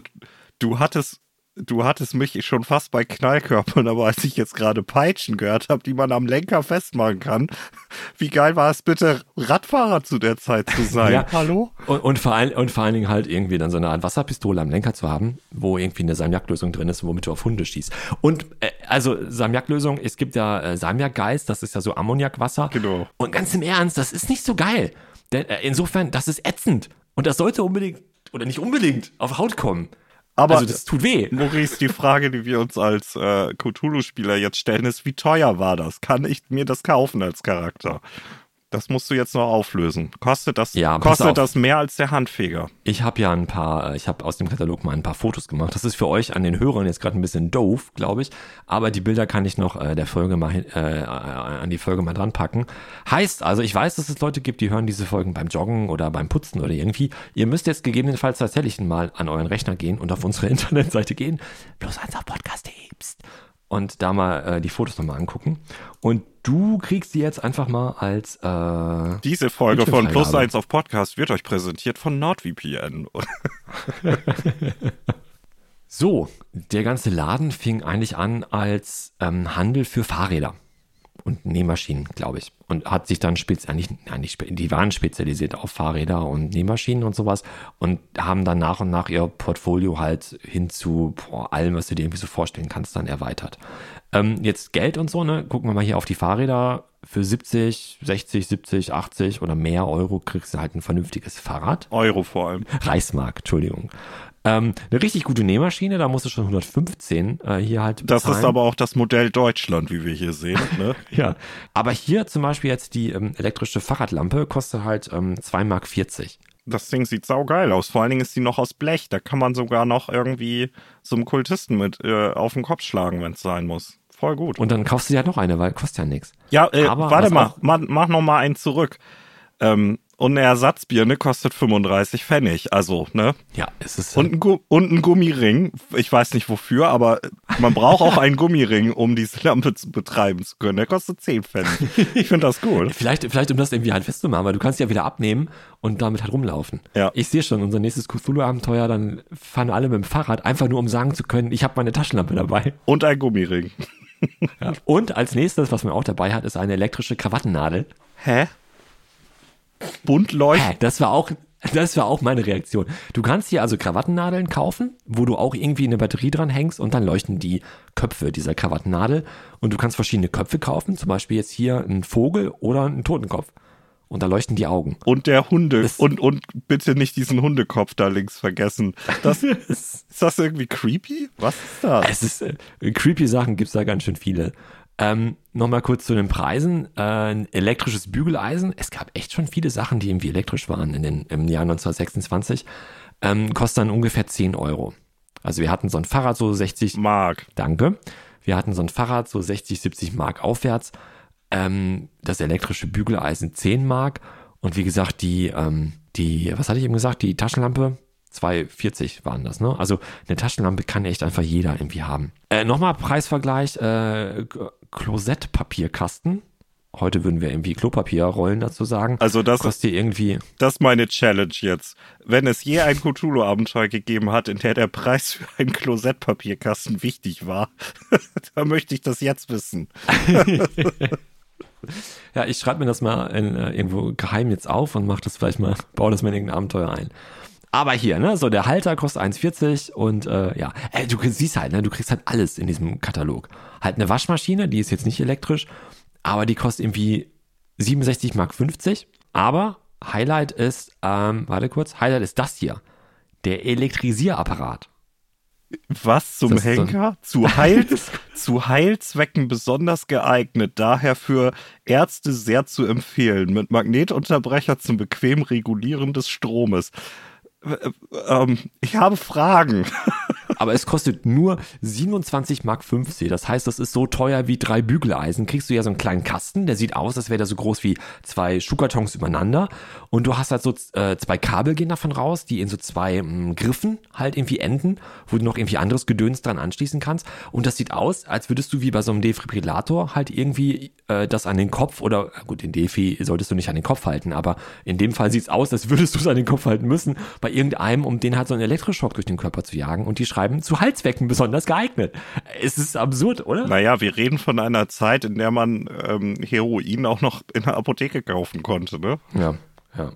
du hattest, du hattest mich schon fast bei Knallkörpern, aber als ich jetzt gerade Peitschen gehört habe, die man am Lenker festmachen kann, wie geil war es bitte, Radfahrer zu der Zeit zu sein? Ja. Hallo? Und, und, vor allen, und vor allen Dingen halt irgendwie dann so eine Art Wasserpistole am Lenker zu haben, wo irgendwie eine Salmiaklösung drin ist, womit du auf Hunde schießt. Und äh, also Salmiaklösung, es gibt ja äh, Salmiakgeist, das ist ja so Ammoniakwasser. Genau. Und ganz im Ernst, das ist nicht so geil. Denn äh, insofern, das ist ätzend. Und das sollte unbedingt, oder nicht unbedingt, auf Haut kommen. Aber also das tut weh. Maurice, die Frage, die wir uns als äh, Cthulhu-Spieler jetzt stellen, ist, wie teuer war das? Kann ich mir das kaufen als Charakter? Das musst du jetzt noch auflösen. Kostet das, Ja, kostet das mehr als der Handfeger? Ich habe ja ein paar, äh, ich habe aus dem Katalog mal ein paar Fotos gemacht. Das ist für euch an den Hörern jetzt gerade ein bisschen doof, glaube ich. Aber die Bilder kann ich noch äh, der Folge mal hin, äh, an die Folge mal dran packen. Heißt also, ich weiß, dass es Leute gibt, die hören diese Folgen beim Joggen oder beim Putzen oder irgendwie. Ihr müsst jetzt gegebenenfalls tatsächlich mal an euren Rechner gehen und auf unsere Internetseite gehen. Bloß eins auf Podcast Psst. und da mal äh, die Fotos nochmal angucken. Und du kriegst die jetzt einfach mal als äh, Diese Folge von Plus Bildschirmfreigabe. eins auf Podcast wird euch präsentiert von NordVPN. So, der ganze Laden fing eigentlich an als ähm, Handel für Fahrräder und Nähmaschinen, glaube ich. Und hat sich dann speziell, nicht, nein, nicht, die waren spezialisiert auf Fahrräder und Nähmaschinen und sowas und haben dann nach und nach ihr Portfolio halt hin zu boah, allem, was du dir irgendwie so vorstellen kannst, dann erweitert. Ähm, jetzt Geld und so, ne? Gucken wir mal hier auf die Fahrräder. Für 70, 60, 70, 80 oder mehr Euro kriegst du halt ein vernünftiges Fahrrad. Euro vor allem. Reichsmark, Entschuldigung. Ähm, eine richtig gute Nähmaschine, da musst du schon 115 äh, hier halt Das bezahlen. ist aber auch das Modell Deutschland, wie wir hier sehen. Ne? Ja, aber hier zum Beispiel jetzt die ähm, elektrische Fahrradlampe kostet halt ähm, 2,40 Mark. Das Ding sieht saugeil aus. Vor allen Dingen ist die noch aus Blech. Da kann man sogar noch irgendwie so einem Kultisten mit äh, auf den Kopf schlagen, wenn es sein muss. Voll gut. Und dann kaufst du ja noch eine, weil kostet ja nichts. Ja, äh, Aber warte mal, mach, mach noch mal einen zurück. Ähm, Und eine Ersatzbirne kostet 35 Pfennig. Also, ne? Ja, es ist. Und ein, Gu und ein Gummiring. Ich weiß nicht wofür, aber man braucht auch einen Gummiring, um diese Lampe zu betreiben zu können. Der kostet 10 Pfennig. Ich finde das gut. Vielleicht, vielleicht, um das irgendwie halt festzumachen, weil du kannst ja wieder abnehmen und damit halt rumlaufen. Ja. Ich sehe schon, unser nächstes Cthulhu-Abenteuer, dann fahren alle mit dem Fahrrad, einfach nur um sagen zu können, ich habe meine Taschenlampe dabei. Und ein Gummiring. Ja. Und als nächstes, was man auch dabei hat, ist eine elektrische Krawattennadel. Hä? Bunt leuchten. Das war auch, das war auch meine Reaktion. Du kannst hier also Krawattennadeln kaufen, wo du auch irgendwie eine Batterie dran hängst und dann leuchten die Köpfe dieser Krawattennadel. Und du kannst verschiedene Köpfe kaufen, zum Beispiel jetzt hier einen Vogel oder einen Totenkopf. Und da leuchten die Augen. Und der Hunde. Das- und, und bitte nicht diesen Hundekopf da links vergessen. Das, ist das irgendwie creepy? Was ist das? Es ist äh, creepy Sachen gibt's da ganz schön viele. Ähm, Nochmal kurz zu den Preisen. Äh, ein elektrisches Bügeleisen. Es gab echt schon viele Sachen, die irgendwie elektrisch waren in den, im Jahr 1926. Ähm, kostet dann ungefähr 10 Euro. Also wir hatten so ein Fahrrad so 60, Mark. danke. Wir hatten so ein Fahrrad so 60, 70 Mark aufwärts. Ähm, das elektrische Bügeleisen 10 Mark. Und wie gesagt, die, ähm, die, was hatte ich eben gesagt? Die Taschenlampe 2,40 waren das, ne? Also eine Taschenlampe kann echt einfach jeder irgendwie haben. Äh, Nochmal Preisvergleich, äh, Klosettpapierkasten. Heute würden wir irgendwie Klopapierrollen dazu sagen. Also das- kostet irgendwie, Das ist meine Challenge jetzt. Wenn es je ein Cthulhu-Abenteuer gegeben hat, in der der Preis für einen Klosettpapierkasten wichtig war, dann möchte ich das jetzt wissen. ja, ich schreibe mir das mal in, äh, irgendwo geheim jetzt auf und mach das vielleicht mal, baue das mal in irgendein Abenteuer ein. Aber hier, ne, so der Halter kostet 1,40 und äh, ja, äh, du siehst halt, ne, du kriegst halt alles in diesem Katalog. Halt eine Waschmaschine, die ist jetzt nicht elektrisch, aber die kostet irgendwie 67 Mark 50. Aber Highlight ist, ähm, warte kurz, Highlight ist das hier. Der Elektrisierapparat. Was zum ist so Henker? Zu, Heil, zu Heilzwecken besonders geeignet, daher für Ärzte sehr zu empfehlen, mit Magnetunterbrecher zum bequem Regulieren des Stromes. Äh, ähm, ich habe Fragen. Aber es kostet nur 27 Mark 50. Das heißt, das ist so teuer wie drei Bügeleisen. Kriegst du ja so einen kleinen Kasten, der sieht aus, als wäre der so groß wie zwei Schuhkartons übereinander. Und du hast halt so äh, zwei Kabel gehen davon raus, die in so zwei mh, Griffen halt irgendwie enden, wo du noch irgendwie anderes Gedöns dran anschließen kannst. Und das sieht aus, als würdest du wie bei so einem Defibrillator halt irgendwie äh, das an den Kopf oder gut, den Defi solltest du nicht an den Kopf halten, aber in dem Fall sieht's aus, als würdest du es an den Kopf halten müssen, bei irgendeinem, um den halt so einen Elektroschock durch den Körper zu jagen. Und die schreiben zu Halswecken besonders geeignet. Es ist absurd, oder? Naja, wir reden von einer Zeit, in der man ähm, Heroin auch noch in der Apotheke kaufen konnte, ne? Ja, ja.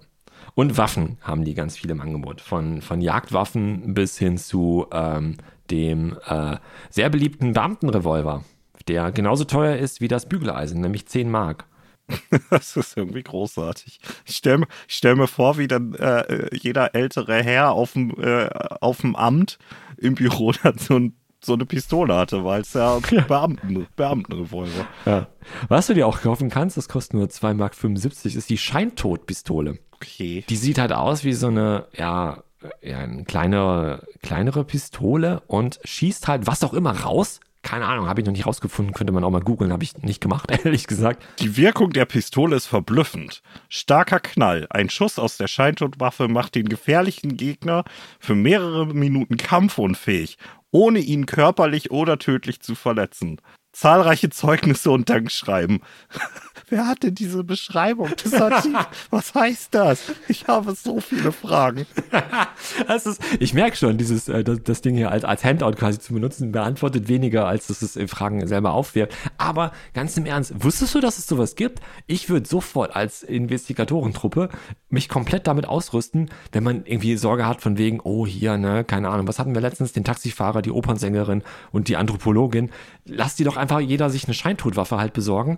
Und Waffen haben die ganz viel im Angebot. Von, von Jagdwaffen bis hin zu ähm, dem äh, sehr beliebten Beamtenrevolver, der genauso teuer ist wie das Bügeleisen, nämlich 10 Mark. Das ist irgendwie großartig. Ich stelle mir, stell mir vor, wie dann äh, jeder ältere Herr auf dem, äh, auf dem Amt im Büro dann so, ein, so eine Pistole hatte, weil es ja Beamten, Beamtenrevolver. Ja. Was du dir auch kaufen kannst, das kostet nur 2,75 Mark, ist die Scheintodpistole. Okay. Die sieht halt aus wie so eine, ja, ja eine kleinere, kleinere Pistole und schießt halt was auch immer raus. Keine Ahnung, habe ich noch nicht rausgefunden, könnte man auch mal googeln, habe ich nicht gemacht, ehrlich gesagt. Die Wirkung der Pistole ist verblüffend. Starker Knall. Ein Schuss aus der Scheintodwaffe macht den gefährlichen Gegner für mehrere Minuten kampfunfähig, ohne ihn körperlich oder tödlich zu verletzen. Zahlreiche Zeugnisse und Dankschreiben. Wer hatte diese Beschreibung des Artikels? Was heißt das? Ich habe so viele Fragen. Ist, ich merke schon, dieses, äh, das, das Ding hier als, als Handout quasi zu benutzen, beantwortet weniger, als dass es Fragen selber aufwirft. Aber ganz im Ernst, wusstest du, dass es sowas gibt? Ich würde sofort als Investigatorentruppe mich komplett damit ausrüsten, wenn man irgendwie Sorge hat von wegen, oh hier, ne, keine Ahnung, was hatten wir letztens? Den Taxifahrer, die Opernsängerin und die Anthropologin. Lass die doch einfach jeder sich eine Scheintodwaffe halt besorgen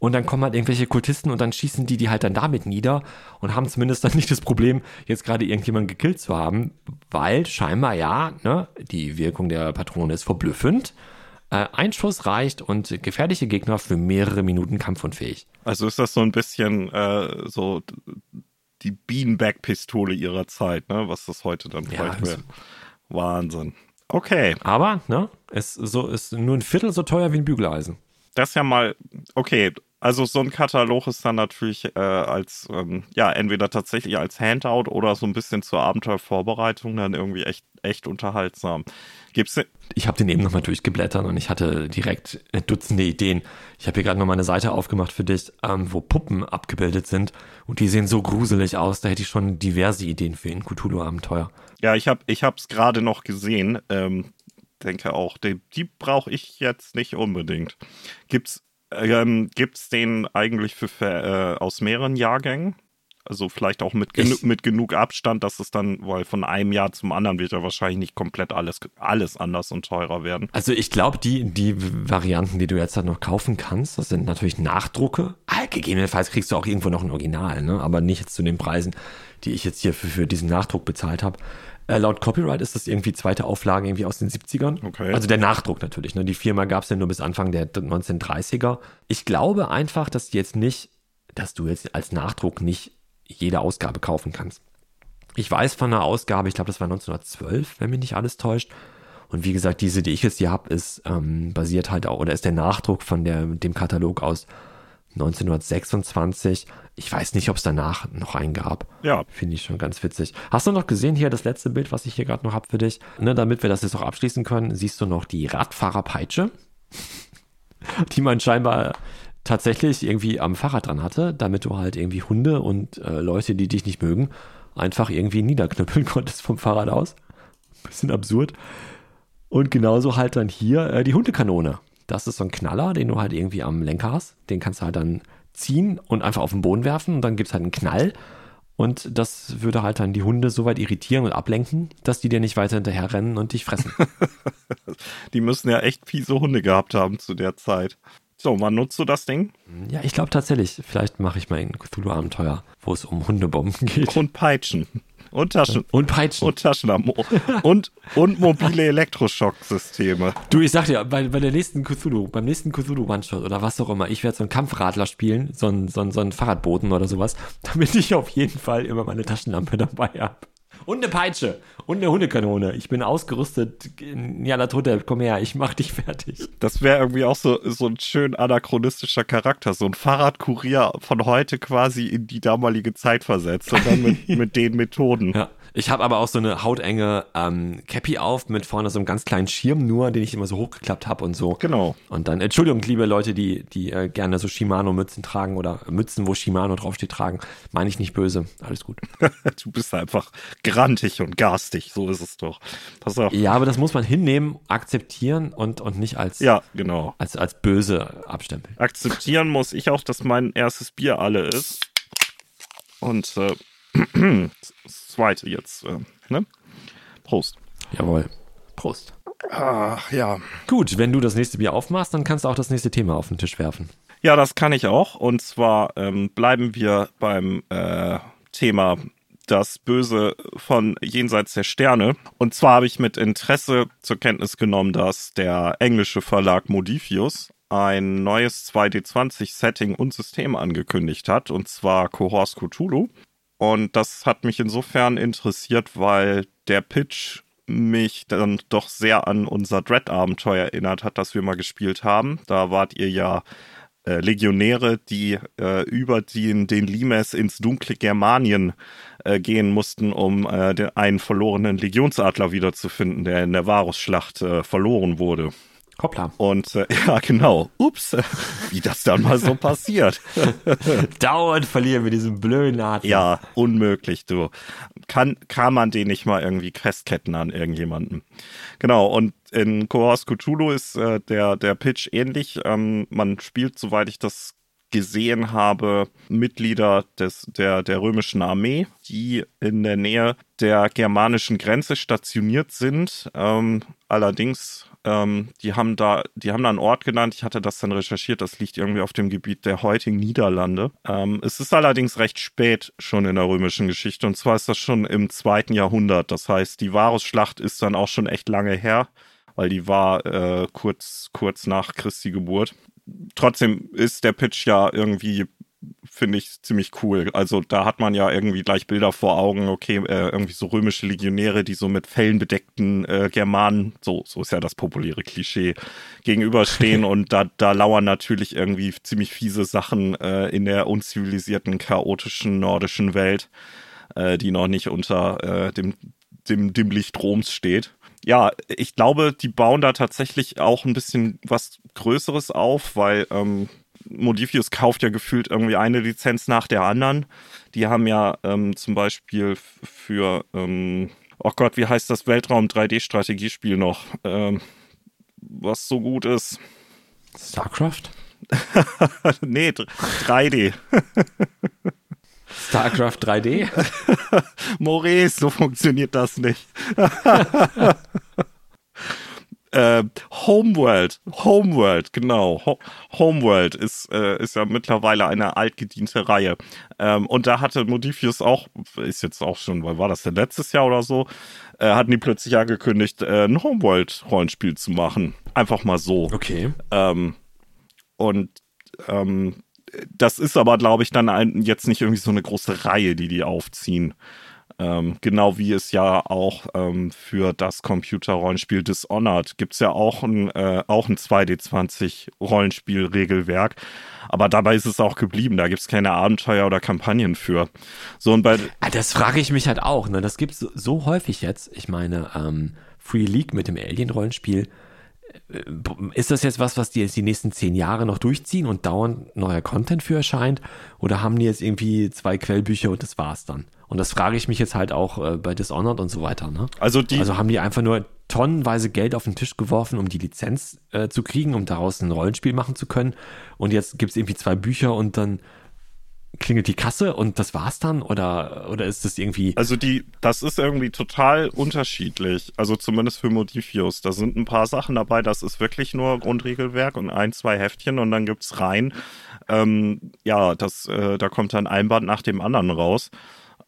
und dann kommen halt irgendwelche Kultisten und dann schießen die die halt dann damit nieder und haben zumindest dann nicht das Problem, jetzt gerade irgendjemanden gekillt zu haben, weil scheinbar ja, ne, die Wirkung der Patrone ist verblüffend. Äh, ein Schuss reicht und gefährliche Gegner für mehrere Minuten kampfunfähig. Also ist das so ein bisschen äh, so die Beanbag-Pistole ihrer Zeit, ne? Was das heute dann vielleicht es- wäre. Wahnsinn. Okay, Aber, ne, es so ist nur ein Viertel so teuer wie ein Bügeleisen. das ist ja mal, okay, Also so ein Katalog ist dann natürlich äh, als, ähm, ja, entweder tatsächlich als Handout oder so ein bisschen zur Abenteuervorbereitung dann irgendwie echt, echt unterhaltsam. Gibt's ich habe den eben nochmal durchgeblättert und ich hatte direkt Dutzende Ideen. Ich habe hier gerade nochmal eine Seite aufgemacht für dich, ähm, wo Puppen abgebildet sind und die sehen so gruselig aus, da hätte ich schon diverse Ideen für ein Cthulhu-Abenteuer. Ja, ich habe ich es gerade noch gesehen. Ähm, denke auch, die, die brauche ich jetzt nicht unbedingt. Gibt's ähm, gibt's den eigentlich für, äh, aus mehreren Jahrgängen? Also vielleicht auch mit, genu mit genug Abstand, dass es dann, weil von einem Jahr zum anderen wird ja wahrscheinlich nicht komplett alles, alles anders und teurer werden. Also ich glaube, die, die Varianten, die du jetzt halt noch kaufen kannst, das sind natürlich Nachdrucke. Ah, gegebenenfalls kriegst du auch irgendwo noch ein Original, ne? aber nicht jetzt zu den Preisen, die ich jetzt hier für, für diesen Nachdruck bezahlt habe. Äh, laut Copyright ist das irgendwie zweite Auflage irgendwie aus den 70ern. Okay. Also der Nachdruck natürlich. Ne? Die Firma gab es ja nur bis Anfang der 1930er. Ich glaube einfach, dass du jetzt nicht, dass du jetzt als Nachdruck nicht jede Ausgabe kaufen kannst. Ich weiß von einer Ausgabe, ich glaube, das war 1912, wenn mich nicht alles täuscht. Und wie gesagt, diese, die ich jetzt hier habe, ist ähm, basiert halt auch, oder ist der Nachdruck von der, dem Katalog aus 1926. Ich weiß nicht, ob es danach noch einen gab. Ja. Finde ich schon ganz witzig. Hast du noch gesehen hier das letzte Bild, was ich hier gerade noch habe für dich? Ne, damit wir das jetzt auch abschließen können, siehst du noch die Radfahrerpeitsche, die man scheinbar tatsächlich irgendwie am Fahrrad dran hatte, damit du halt irgendwie Hunde und äh, Leute, die dich nicht mögen, einfach irgendwie niederknüppeln konntest vom Fahrrad aus. Bisschen absurd. Und genauso halt dann hier äh, die Hundekanone. Das ist so ein Knaller, den du halt irgendwie am Lenker hast. Den kannst du halt dann ziehen und einfach auf den Boden werfen und dann gibt es halt einen Knall. Und das würde halt dann die Hunde so weit irritieren und ablenken, dass die dir nicht weiter hinterher rennen und dich fressen. die müssen ja echt fiese Hunde gehabt haben zu der Zeit. So, wann nutzt du das Ding? Ja, ich glaube tatsächlich. Vielleicht mache ich mal ein Cthulhu-Abenteuer, wo es um Hundebomben geht. Und Peitschen. Und Taschen. Und Peitschen. Und Taschenlampe. und, und mobile Elektroschocksysteme. Du, ich sag dir, bei, bei der nächsten Cthulhu, beim nächsten Cthulhu One-Shot oder was auch immer, ich werde so einen Kampfradler spielen, so einen, so, einen, so einen Fahrradboten oder sowas, damit ich auf jeden Fall immer meine Taschenlampe dabei habe. Und eine Peitsche. Und eine Hundekanone. Ich bin ausgerüstet. Ja, la Tote, komm her, ich mach dich fertig. Das wäre irgendwie auch so, so ein schön anachronistischer Charakter. So ein Fahrradkurier von heute quasi in die damalige Zeit versetzt. Und dann mit, mit den Methoden. Ja. Ich habe aber auch so eine hautenge ähm, Cappy auf mit vorne so einem ganz kleinen Schirm nur, den ich immer so hochgeklappt habe und so. Genau. Und dann, Entschuldigung, liebe Leute, die, die äh, gerne so Shimano-Mützen tragen oder Mützen, wo Shimano draufsteht, tragen, meine ich nicht böse. Alles gut. du bist einfach grantig und garstig, so ist es doch. Pass auf. Ja, aber das muss man hinnehmen, akzeptieren und, und nicht als, ja, genau. als, als böse abstempeln. Akzeptieren muss ich auch, dass mein erstes Bier alle ist. Und äh, zweite jetzt. Äh, ne? Prost. Jawohl. Prost. Ach, ja. Gut, wenn du das nächste Bier aufmachst, dann kannst du auch das nächste Thema auf den Tisch werfen. Ja, das kann ich auch. Und zwar ähm, bleiben wir beim äh, Thema das Böse von Jenseits der Sterne. Und zwar habe ich mit Interesse zur Kenntnis genommen, dass der englische Verlag Modifius ein neues 2D20-Setting und System angekündigt hat, und zwar Cohors Cthulhu. Und das hat mich insofern interessiert, weil der Pitch mich dann doch sehr an unser Dread-Abenteuer erinnert hat, das wir mal gespielt haben. Da wart ihr ja äh, Legionäre, die äh, über den, den Limes ins dunkle Germanien äh, gehen mussten, um äh, den, einen verlorenen Legionsadler wiederzufinden, der in der Varusschlacht äh, verloren wurde. Hoppla. Und ja, genau. Ups, wie das dann mal so passiert. Dauernd verlieren wir diesen blöden Adler. Ja, unmöglich, du. Kann, kann man den nicht mal irgendwie festketten an irgendjemanden. Genau, und in Cohors Cthulhu ist äh, der, der Pitch ähnlich. Ähm, man spielt, soweit ich das gesehen habe, Mitglieder des, der, der römischen Armee, die in der Nähe der germanischen Grenze stationiert sind. Ähm, allerdings ähm, die haben da, die haben da einen Ort genannt. Ich hatte das dann recherchiert. Das liegt irgendwie auf dem Gebiet der heutigen Niederlande. Ähm, es ist allerdings recht spät schon in der römischen Geschichte. Und zwar ist das schon im zweiten Jahrhundert. Das heißt, die Varusschlacht ist dann auch schon echt lange her, weil die war äh, kurz, kurz nach Christi Geburt. Trotzdem ist der Pitch ja irgendwie finde ich ziemlich cool. Also da hat man ja irgendwie gleich Bilder vor Augen, okay, äh, irgendwie so römische Legionäre, die so mit Fellen bedeckten äh, Germanen, so, so ist ja das populäre Klischee, gegenüberstehen und da, da lauern natürlich irgendwie ziemlich fiese Sachen äh, in der unzivilisierten, chaotischen nordischen Welt, äh, die noch nicht unter äh, dem, dem, dem Licht Roms steht ja, ich glaube, die bauen da tatsächlich auch ein bisschen was Größeres auf, weil ähm, Modifius kauft ja gefühlt irgendwie eine Lizenz nach der anderen. Die haben ja ähm, zum Beispiel für, ähm, oh Gott, wie heißt das Weltraum 3D-Strategiespiel noch, ähm, was so gut ist? StarCraft? nee, 3D. StarCraft 3D? Maurice, so funktioniert das nicht. Äh, Homeworld, Homeworld, genau. Ho Homeworld ist, äh, ist ja mittlerweile eine altgediente Reihe. Ähm, und da hatte Modifius auch, ist jetzt auch schon, weil war das denn letztes Jahr oder so, äh, hatten die plötzlich angekündigt, äh, ein Homeworld-Rollenspiel zu machen. Einfach mal so. Okay. Ähm, und ähm, das ist aber, glaube ich, dann ein, jetzt nicht irgendwie so eine große Reihe, die die aufziehen. Ähm, genau wie es ja auch ähm, für das Computerrollenspiel Dishonored gibt es ja auch ein, äh, ein 2D20-Rollenspiel-Regelwerk. Aber dabei ist es auch geblieben. Da gibt es keine Abenteuer oder Kampagnen für. So und bei. Ah, das frage ich mich halt auch. Ne? Das gibt es so, so, häufig jetzt. Ich meine, ähm, Free League mit dem Alien-Rollenspiel. Ist das jetzt was, was die jetzt die nächsten zehn Jahre noch durchziehen und dauernd neuer Content für erscheint? Oder haben die jetzt irgendwie zwei Quellbücher und das war's dann? Und das frage ich mich jetzt halt auch äh, bei Dishonored und so weiter. Ne? Also, die also haben die einfach nur tonnenweise Geld auf den Tisch geworfen, um die Lizenz äh, zu kriegen, um daraus ein Rollenspiel machen zu können. Und jetzt gibt es irgendwie zwei Bücher und dann klingelt die Kasse und das war's dann? Oder, oder ist das irgendwie. Also die, das ist irgendwie total unterschiedlich. Also zumindest für Modifius. Da sind ein paar Sachen dabei, das ist wirklich nur Grundregelwerk und ein, zwei Heftchen und dann gibt's rein. Ähm, ja, das, äh, da kommt dann ein Band nach dem anderen raus.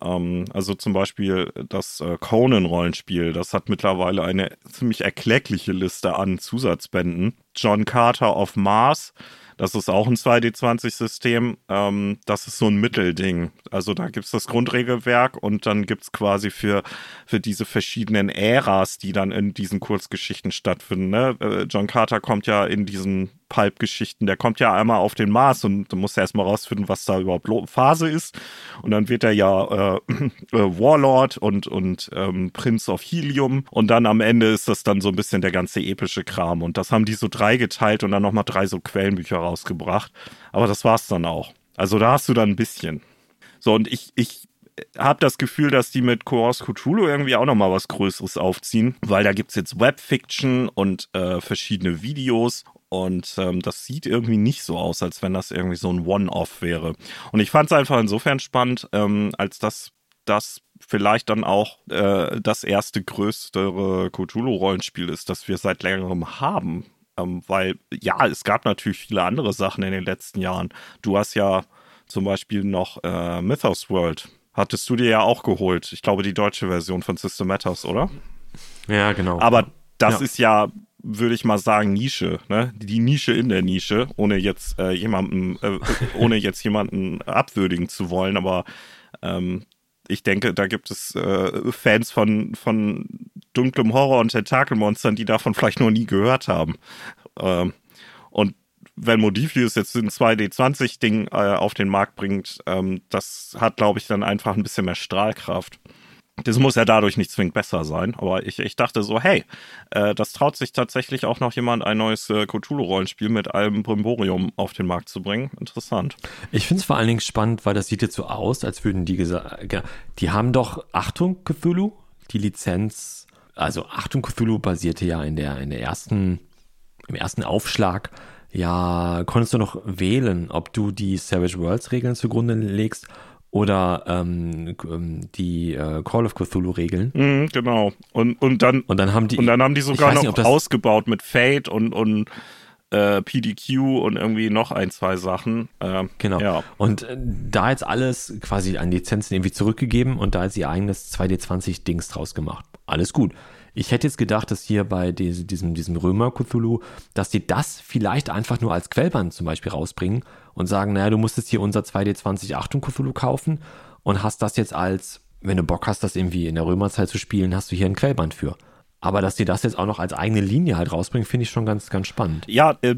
Ähm, also zum Beispiel das äh, Conan-Rollenspiel, das hat mittlerweile eine ziemlich erkleckliche Liste an Zusatzbänden. John Carter of Mars, das ist auch ein 2D20-System. Ähm, das ist so ein Mittelding. Also da gibt es das Grundregelwerk und dann gibt es quasi für, für diese verschiedenen Äras, die dann in diesen Kurzgeschichten stattfinden. Ne? Äh, John Carter kommt ja in diesen Pulp-Geschichten, der kommt ja einmal auf den Mars und du musst erstmal rausfinden, was da überhaupt Phase ist. Und dann wird er ja äh, äh, Warlord und, und ähm, Prince of Helium. Und dann am Ende ist das dann so ein bisschen der ganze epische Kram. Und das haben die so drei geteilt und dann nochmal drei so Quellenbücher rausgebracht. Aber das war's dann auch. Also da hast du dann ein bisschen. So, und ich, ich habe das Gefühl, dass die mit Chaos Cthulhu irgendwie auch nochmal was Größeres aufziehen, weil da gibt's jetzt Webfiction und äh, verschiedene Videos und ähm, das sieht irgendwie nicht so aus, als wenn das irgendwie so ein One-Off wäre. Und ich fand es einfach insofern spannend, ähm, als dass das vielleicht dann auch äh, das erste größere Cthulhu-Rollenspiel ist, das wir seit längerem haben. Ähm, weil, ja, es gab natürlich viele andere Sachen in den letzten Jahren. Du hast ja zum Beispiel noch äh, Mythos World. Hattest du dir ja auch geholt. Ich glaube, die deutsche Version von System Matters, oder? Ja, genau. Aber das ja. ist ja würde ich mal sagen, Nische, ne? Die Nische in der Nische, ohne jetzt äh, jemanden, äh, ohne jetzt jemanden abwürdigen zu wollen, aber ähm, ich denke, da gibt es äh, Fans von, von dunklem Horror und Tentakelmonstern, die davon vielleicht noch nie gehört haben. Ähm, und wenn Modifius jetzt ein 2D20-Ding äh, auf den Markt bringt, ähm, das hat, glaube ich, dann einfach ein bisschen mehr Strahlkraft. Das muss ja dadurch nicht zwingend besser sein, aber ich, ich dachte so, hey, äh, das traut sich tatsächlich auch noch jemand, ein neues äh, Cthulhu-Rollenspiel mit allem Brimborium auf den Markt zu bringen. Interessant. Ich finde es vor allen Dingen spannend, weil das sieht jetzt so aus, als würden die gesagt, die haben doch Achtung Cthulhu, die Lizenz, also Achtung Cthulhu basierte ja in der, in der ersten, im ersten Aufschlag ja, konntest du noch wählen, ob du die Savage Worlds Regeln zugrunde legst oder ähm, ähm, die äh, Call of Cthulhu Regeln. Mhm, genau. Und, und dann und dann haben die und dann haben die sogar noch nicht, ausgebaut mit Fate und und äh, PDQ und irgendwie noch ein zwei Sachen. Äh, genau. Ja. Und äh, da jetzt alles quasi an Lizenzen irgendwie zurückgegeben und da jetzt ihr eigenes 2D20 Dings draus gemacht. Alles gut. Ich hätte jetzt gedacht, dass hier bei diesem, diesem Römer Cthulhu, dass die das vielleicht einfach nur als Quellband zum Beispiel rausbringen und sagen, naja, du musst jetzt hier unser 2D20 Achtung Cthulhu kaufen und hast das jetzt als, wenn du Bock hast, das irgendwie in der Römerzeit zu spielen, hast du hier ein Quellband für. Aber dass die das jetzt auch noch als eigene Linie halt rausbringen, finde ich schon ganz, ganz spannend. Ja, äh,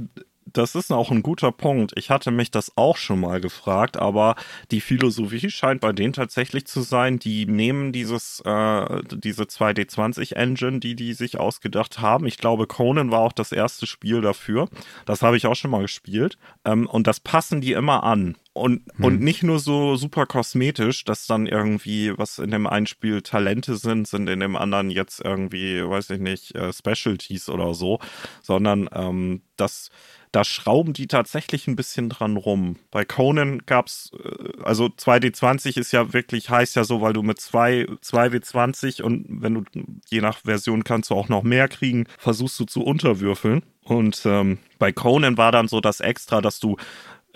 das ist auch ein guter Punkt. Ich hatte mich das auch schon mal gefragt, aber die Philosophie scheint bei denen tatsächlich zu sein, die nehmen dieses, äh, diese 2D20-Engine, die die sich ausgedacht haben. Ich glaube, Conan war auch das erste Spiel dafür. Das habe ich auch schon mal gespielt. Ähm, und das passen die immer an. Und, hm. und nicht nur so super kosmetisch, dass dann irgendwie, was in dem einen Spiel Talente sind, sind in dem anderen jetzt irgendwie, weiß ich nicht, äh, Specialties oder so, sondern ähm, das da schrauben die tatsächlich ein bisschen dran rum. Bei Conan gab's, äh, also 2D20 ist ja wirklich, heißt ja so, weil du mit 2, 2W20 und wenn du, je nach Version kannst du auch noch mehr kriegen, versuchst du zu unterwürfeln. Und ähm, bei Conan war dann so das Extra, dass du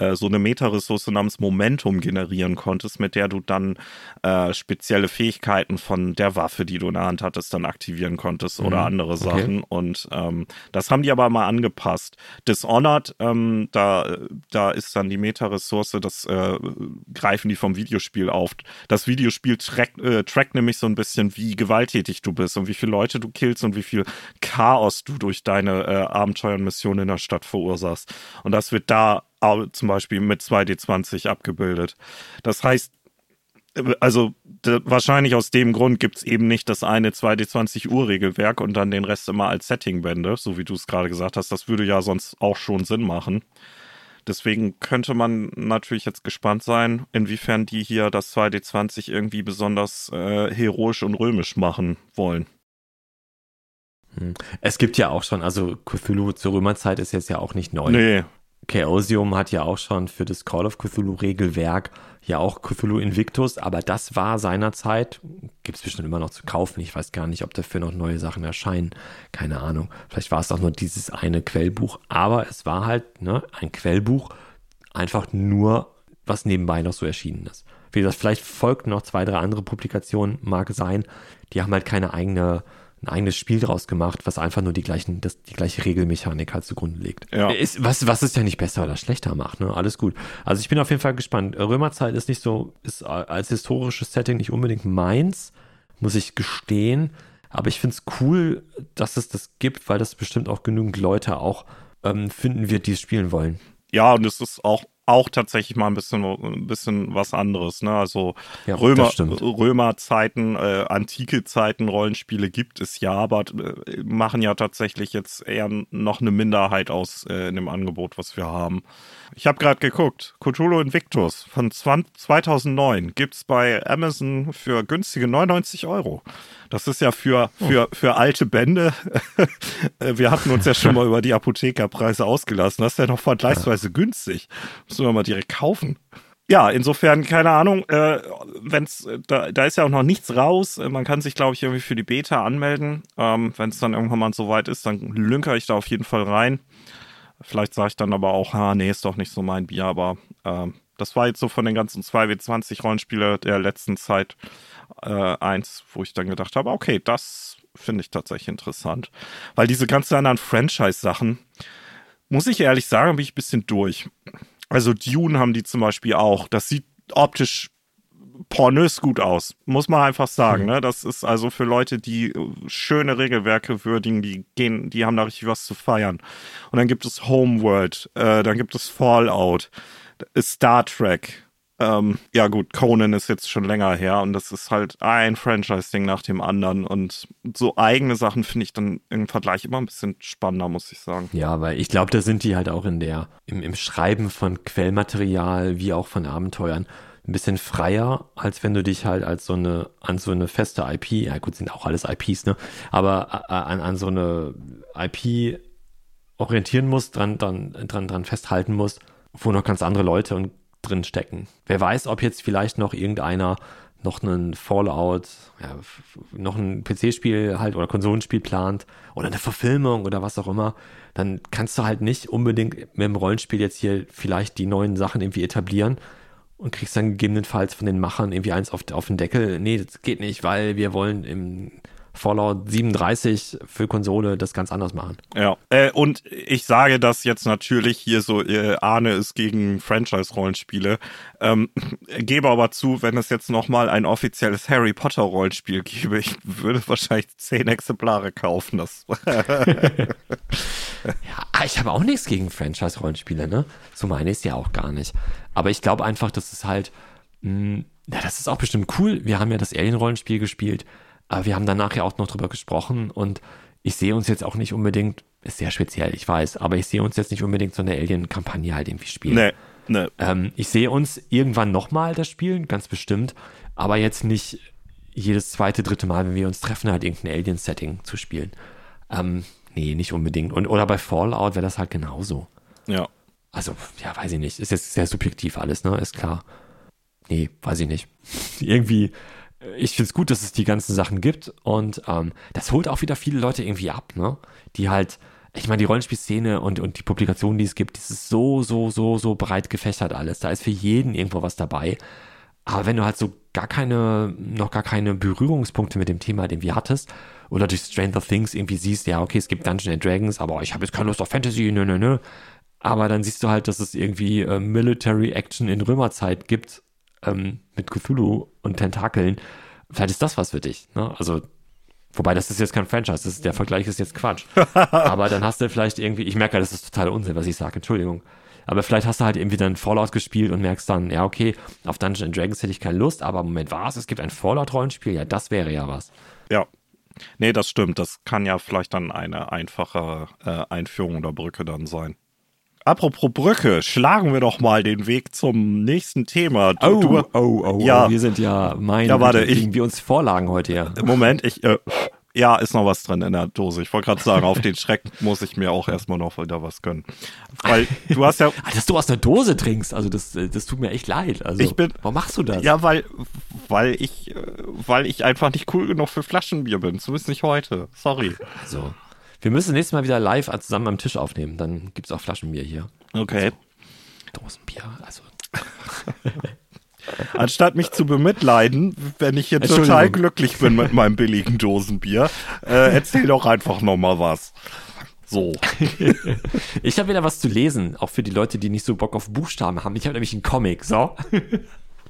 äh, so eine Meta-Ressource namens Momentum generieren konntest, mit der du dann äh, spezielle Fähigkeiten von der Waffe, die du in der Hand hattest, dann aktivieren konntest mhm. oder andere Sachen. Okay. Und ähm, das haben die aber mal angepasst. Dishonored, ähm, da, da ist dann die Meta-Ressource, das äh, greifen die vom Videospiel auf. Das Videospiel track, äh, trackt nämlich so ein bisschen, wie gewalttätig du bist und wie viele Leute du killst und wie viel Chaos du durch deine äh, Abenteuer und Missionen in der Stadt verursachst. Und das wird da zum Beispiel mit 2D20 abgebildet. Das heißt, also wahrscheinlich aus dem Grund gibt es eben nicht das eine 2D20 Uhr-Regelwerk und dann den Rest immer als Settingbände, so wie du es gerade gesagt hast. Das würde ja sonst auch schon Sinn machen. Deswegen könnte man natürlich jetzt gespannt sein, inwiefern die hier das 2D20 irgendwie besonders äh, heroisch und römisch machen wollen. Hm. Es gibt ja auch schon, also Cthulhu zur Römerzeit ist jetzt ja auch nicht neu. Nee, Chaosium hat ja auch schon für das Call of Cthulhu Regelwerk ja auch Cthulhu Invictus, aber das war seinerzeit, gibt es bestimmt immer noch zu kaufen. Ich weiß gar nicht, ob dafür noch neue Sachen erscheinen. Keine Ahnung. Vielleicht war es auch nur dieses eine Quellbuch, aber es war halt ne, ein Quellbuch, einfach nur, was nebenbei noch so erschienen ist. Wie gesagt, vielleicht folgten noch zwei, drei andere Publikationen, mag sein. Die haben halt keine eigene ein eigenes Spiel draus gemacht, was einfach nur die gleichen, das, die gleiche Regelmechanik halt zugrunde legt. Ja. Ist, was, was es ja nicht besser oder schlechter macht, ne? Alles gut. Also ich bin auf jeden Fall gespannt. Römerzeit ist nicht so, ist als historisches Setting nicht unbedingt meins, muss ich gestehen. Aber ich finde es cool, dass es das gibt, weil das bestimmt auch genügend Leute auch ähm, finden wird, die es spielen wollen. Ja, und es ist auch auch tatsächlich mal ein bisschen, ein bisschen was anderes. Ne? Also ja, Römer, Römerzeiten, äh, antike Zeiten, Rollenspiele gibt es ja, aber äh, machen ja tatsächlich jetzt eher noch eine Minderheit aus äh, in dem Angebot, was wir haben. Ich habe gerade geguckt, Cthulhu Invictus von 20, 2009 gibt's bei Amazon für günstige 99 Euro. Das ist ja für, für, für alte Bände. wir hatten uns ja schon mal über die Apothekerpreise ausgelassen. Das ist ja noch vergleichsweise günstig. Müssen wir mal direkt kaufen. Ja, insofern, keine Ahnung, äh, wenn's, da, da ist ja auch noch nichts raus. Man kann sich, glaube ich, irgendwie für die Beta anmelden. Ähm, Wenn es dann irgendwann mal so weit ist, dann lünkere ich da auf jeden Fall rein. Vielleicht sage ich dann aber auch, ha, nee, ist doch nicht so mein Bier, aber äh, das war jetzt so von den ganzen 2W20 Rollenspiele der letzten Zeit äh, eins, wo ich dann gedacht habe, okay, das finde ich tatsächlich interessant. Weil diese ganzen anderen Franchise-Sachen, muss ich ehrlich sagen, bin ich ein bisschen durch. Also Dune haben die zum Beispiel auch. Das sieht optisch pornös gut aus, muss man einfach sagen. Mhm. Ne? Das ist also für Leute, die schöne Regelwerke würdigen, die gehen, die haben da richtig was zu feiern. Und dann gibt es Homeworld, äh, dann gibt es Fallout, Star Trek, ähm, ja gut, Conan ist jetzt schon länger her und das ist halt ein Franchise-Ding nach dem anderen und so eigene Sachen finde ich dann im Vergleich immer ein bisschen spannender, muss ich sagen. Ja, weil ich glaube, da sind die halt auch in der, im, im Schreiben von Quellmaterial wie auch von Abenteuern ein bisschen freier, als wenn du dich halt als so eine, an so eine feste IP, ja gut, sind auch alles IPs, ne, aber an, an so eine IP orientieren musst, dran, dran, dran, dran festhalten musst, wo noch ganz andere Leute und drin stecken. Wer weiß, ob jetzt vielleicht noch irgendeiner noch einen Fallout, ja, noch ein PC-Spiel halt oder Konsolenspiel plant oder eine Verfilmung oder was auch immer, dann kannst du halt nicht unbedingt mit dem Rollenspiel jetzt hier vielleicht die neuen Sachen irgendwie etablieren und kriegst dann gegebenenfalls von den Machern irgendwie eins auf, auf den Deckel. Nee, das geht nicht, weil wir wollen im Fallout 37 für Konsole das ganz anders machen. Ja, äh, und ich sage das jetzt natürlich hier so, äh, Arne ist gegen Franchise-Rollenspiele, ähm, gebe aber zu, wenn es jetzt nochmal ein offizielles Harry Potter-Rollenspiel gäbe, ich würde wahrscheinlich zehn Exemplare kaufen. Das ja, ich habe auch nichts gegen Franchise-Rollenspiele, ne? So meine ich es ja auch gar nicht. Aber ich glaube einfach, dass es halt, mh, hm, ja, das ist auch bestimmt cool. Wir haben ja das Alien-Rollenspiel gespielt, aber wir haben danach ja auch noch drüber gesprochen und ich sehe uns jetzt auch nicht unbedingt, ist sehr speziell, ich weiß, aber ich sehe uns jetzt nicht unbedingt so eine Alien-Kampagne halt irgendwie spielen. Nee, nee. Ähm, ich sehe uns irgendwann nochmal das spielen, ganz bestimmt, aber jetzt nicht jedes zweite, dritte Mal, wenn wir uns treffen, halt irgendein Alien-Setting zu spielen. Ähm, nee, nicht unbedingt. Und, oder bei Fallout wäre das halt genauso. Ja. Also, ja, weiß ich nicht. Ist jetzt sehr subjektiv alles, ne? Ist klar. Nee, weiß ich nicht. irgendwie, ich finde es gut, dass es die ganzen Sachen gibt und ähm, das holt auch wieder viele Leute irgendwie ab, ne? Die halt, ich meine, die Rollenspielszene und, und die Publikationen, die es gibt, das ist so, so, so, so breit gefächert alles. Da ist für jeden irgendwo was dabei. Aber wenn du halt so gar keine, noch gar keine Berührungspunkte mit dem Thema, den wir hattest, oder durch Stranger Things irgendwie siehst, ja, okay, es gibt Dungeons and Dragons, aber ich habe jetzt keine Lust auf Fantasy, nö, nö, nö. Aber dann siehst du halt, dass es irgendwie äh, Military Action in Römerzeit gibt, ähm, mit Cthulhu und Tentakeln. Vielleicht ist das was für dich, ne? Also, wobei das ist jetzt kein Franchise, ist, der Vergleich ist jetzt Quatsch. aber dann hast du vielleicht irgendwie, ich merke, das ist total Unsinn, was ich sage, Entschuldigung. Aber vielleicht hast du halt irgendwie dann Fallout gespielt und merkst dann, ja, okay, auf Dungeons Dragons hätte ich keine Lust, aber Moment, was? Es gibt ein Fallout-Rollenspiel? Ja, das wäre ja was. Ja. Nee, das stimmt. Das kann ja vielleicht dann eine einfache äh, Einführung oder Brücke dann sein. Apropos Brücke, schlagen wir doch mal den Weg zum nächsten Thema. Du, oh, du, oh, oh, oh, ja. wir sind ja, meine, ja, warte, ich, wir uns Vorlagen heute ja. Moment, ich, äh, ja, ist noch was drin in der Dose. Ich wollte gerade sagen, auf den Schreck muss ich mir auch erstmal noch wieder was gönnen. Weil du hast ja. Dass du aus der Dose trinkst, also das, das tut mir echt leid. Also, ich bin, warum machst du das? Ja, weil, weil ich, weil ich einfach nicht cool genug für Flaschenbier bin. Zumindest nicht heute. Sorry. Also, wir müssen nächstes Mal wieder live zusammen am Tisch aufnehmen. Dann gibt es auch Flaschenbier hier. Okay. Also, Dosenbier, also. Anstatt mich zu bemitleiden, wenn ich hier total glücklich bin mit meinem billigen Dosenbier, äh, erzähl doch einfach nochmal was. So. ich habe wieder was zu lesen, auch für die Leute, die nicht so Bock auf Buchstaben haben. Ich habe nämlich einen Comic, so.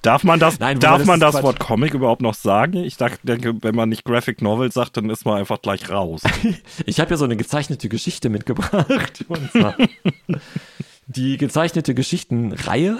Darf man das, Nein, darf man das, das Wort Comic überhaupt noch sagen? Ich denke, wenn man nicht Graphic Novel sagt, dann ist man einfach gleich raus. ich habe ja so eine gezeichnete Geschichte mitgebracht. Die gezeichnete Geschichtenreihe.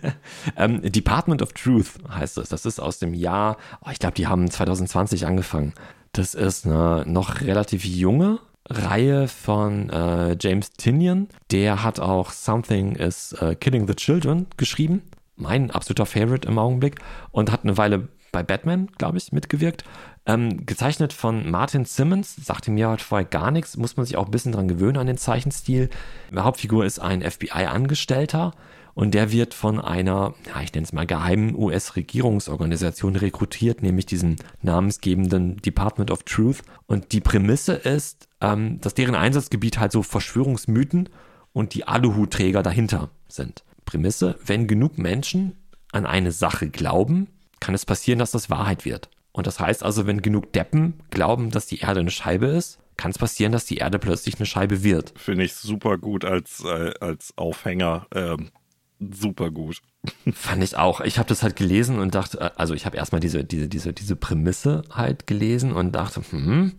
ähm, Department of Truth heißt es. Das ist aus dem Jahr, oh, ich glaube, die haben 2020 angefangen. Das ist eine noch relativ junge Reihe von äh, James Tinian. Der hat auch Something is uh, Killing the Children geschrieben. Mein absoluter Favorite im Augenblick. Und hat eine Weile bei Batman, glaube ich, mitgewirkt. Ähm, gezeichnet von Martin Simmons, sagte mir halt vorher gar nichts, muss man sich auch ein bisschen dran gewöhnen an den Zeichenstil. Die Hauptfigur ist ein FBI-Angestellter und der wird von einer, ja, ich nenne es mal geheimen US-Regierungsorganisation rekrutiert, nämlich diesem namensgebenden Department of Truth. Und die Prämisse ist, ähm, dass deren Einsatzgebiet halt so Verschwörungsmythen und die Aluhutträger dahinter sind. Prämisse, wenn genug Menschen an eine Sache glauben, kann es passieren, dass das Wahrheit wird. Und das heißt also, wenn genug Deppen glauben, dass die Erde eine Scheibe ist, kann es passieren, dass die Erde plötzlich eine Scheibe wird. Finde ich super gut als, äh, als Aufhänger. Ähm, super gut. Fand ich auch. Ich habe das halt gelesen und dachte, äh, also ich habe erstmal diese, diese, diese, diese Prämisse halt gelesen und dachte, hm,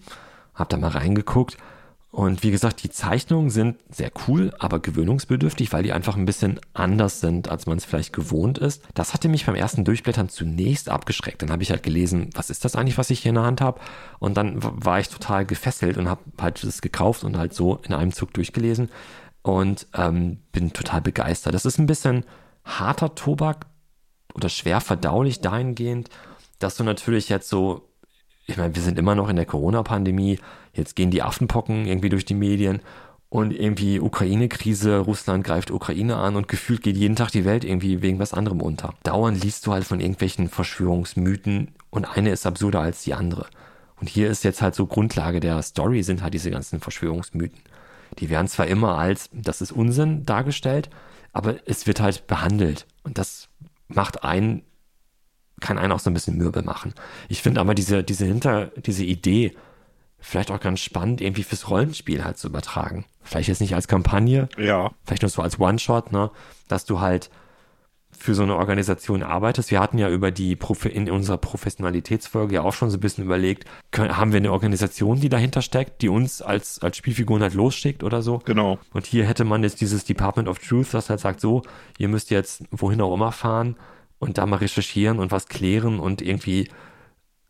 hab da mal reingeguckt und wie gesagt, die Zeichnungen sind sehr cool, aber gewöhnungsbedürftig, weil die einfach ein bisschen anders sind, als man es vielleicht gewohnt ist. Das hatte mich beim ersten Durchblättern zunächst abgeschreckt. Dann habe ich halt gelesen, was ist das eigentlich, was ich hier in der Hand habe? Und dann war ich total gefesselt und habe halt das gekauft und halt so in einem Zug durchgelesen und ähm, bin total begeistert. Das ist ein bisschen harter Tobak oder schwer verdaulich dahingehend, dass du natürlich jetzt so ich meine, wir sind immer noch in der Corona-Pandemie, jetzt gehen die Affenpocken irgendwie durch die Medien und irgendwie Ukraine-Krise, Russland greift Ukraine an und gefühlt geht jeden Tag die Welt irgendwie wegen was anderem unter. Dauernd liest du halt von irgendwelchen Verschwörungsmythen und eine ist absurder als die andere. Und hier ist jetzt halt so Grundlage der Story sind halt diese ganzen Verschwörungsmythen. Die werden zwar immer als, das ist Unsinn dargestellt, aber es wird halt behandelt. Und das macht einen kann einen auch so ein bisschen mürbe machen. Ich finde aber diese, diese hinter, diese Idee vielleicht auch ganz spannend, irgendwie fürs Rollenspiel halt zu übertragen. Vielleicht jetzt nicht als Kampagne, Ja. vielleicht nur so als One-Shot, ne? Dass du halt für so eine Organisation arbeitest. Wir hatten ja über die Profi in unserer Professionalitätsfolge ja auch schon so ein bisschen überlegt, können, haben wir eine Organisation, die dahinter steckt, die uns als, als Spielfiguren halt losschickt oder so. Genau. Und hier hätte man jetzt dieses Department of Truth, das halt sagt, so, ihr müsst jetzt wohin auch immer fahren und da mal recherchieren und was klären und irgendwie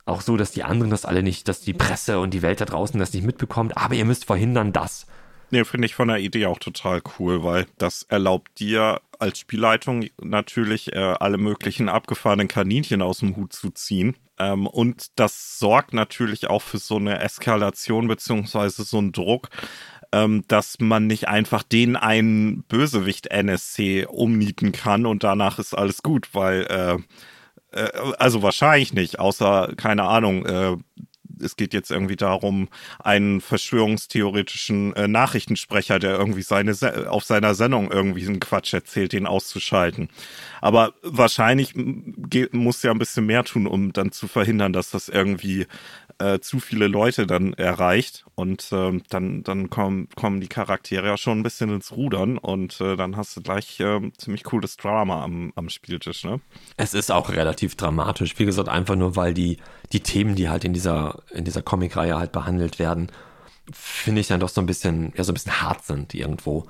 auch so, dass die anderen das alle nicht, dass die Presse und die Welt da draußen das nicht mitbekommt, aber ihr müsst verhindern, dass. Nee, finde ich von der Idee auch total cool, weil das erlaubt dir als Spielleitung natürlich äh, alle möglichen abgefahrenen Kaninchen aus dem Hut zu ziehen. Ähm, und das sorgt natürlich auch für so eine Eskalation beziehungsweise so einen Druck, ähm, dass man nicht einfach den einen Bösewicht NSC umnieten kann und danach ist alles gut, weil äh, äh, also wahrscheinlich nicht, außer keine Ahnung, äh, es geht jetzt irgendwie darum, einen verschwörungstheoretischen äh, Nachrichtensprecher, der irgendwie seine Se auf seiner Sendung irgendwie einen Quatsch erzählt, den auszuschalten. Aber wahrscheinlich muss ja ein bisschen mehr tun, um dann zu verhindern, dass das irgendwie äh, zu viele Leute dann erreicht und ähm, dann dann kommen kommen die Charaktere ja schon ein bisschen ins Rudern und äh, dann hast du gleich äh, ziemlich cooles Drama am, am Spieltisch, ne? Es ist auch relativ dramatisch. Wie gesagt, einfach nur, weil die, die Themen, die halt in dieser, in dieser Comicreihe halt behandelt werden, finde ich dann doch so ein bisschen, ja, so ein bisschen hart sind irgendwo.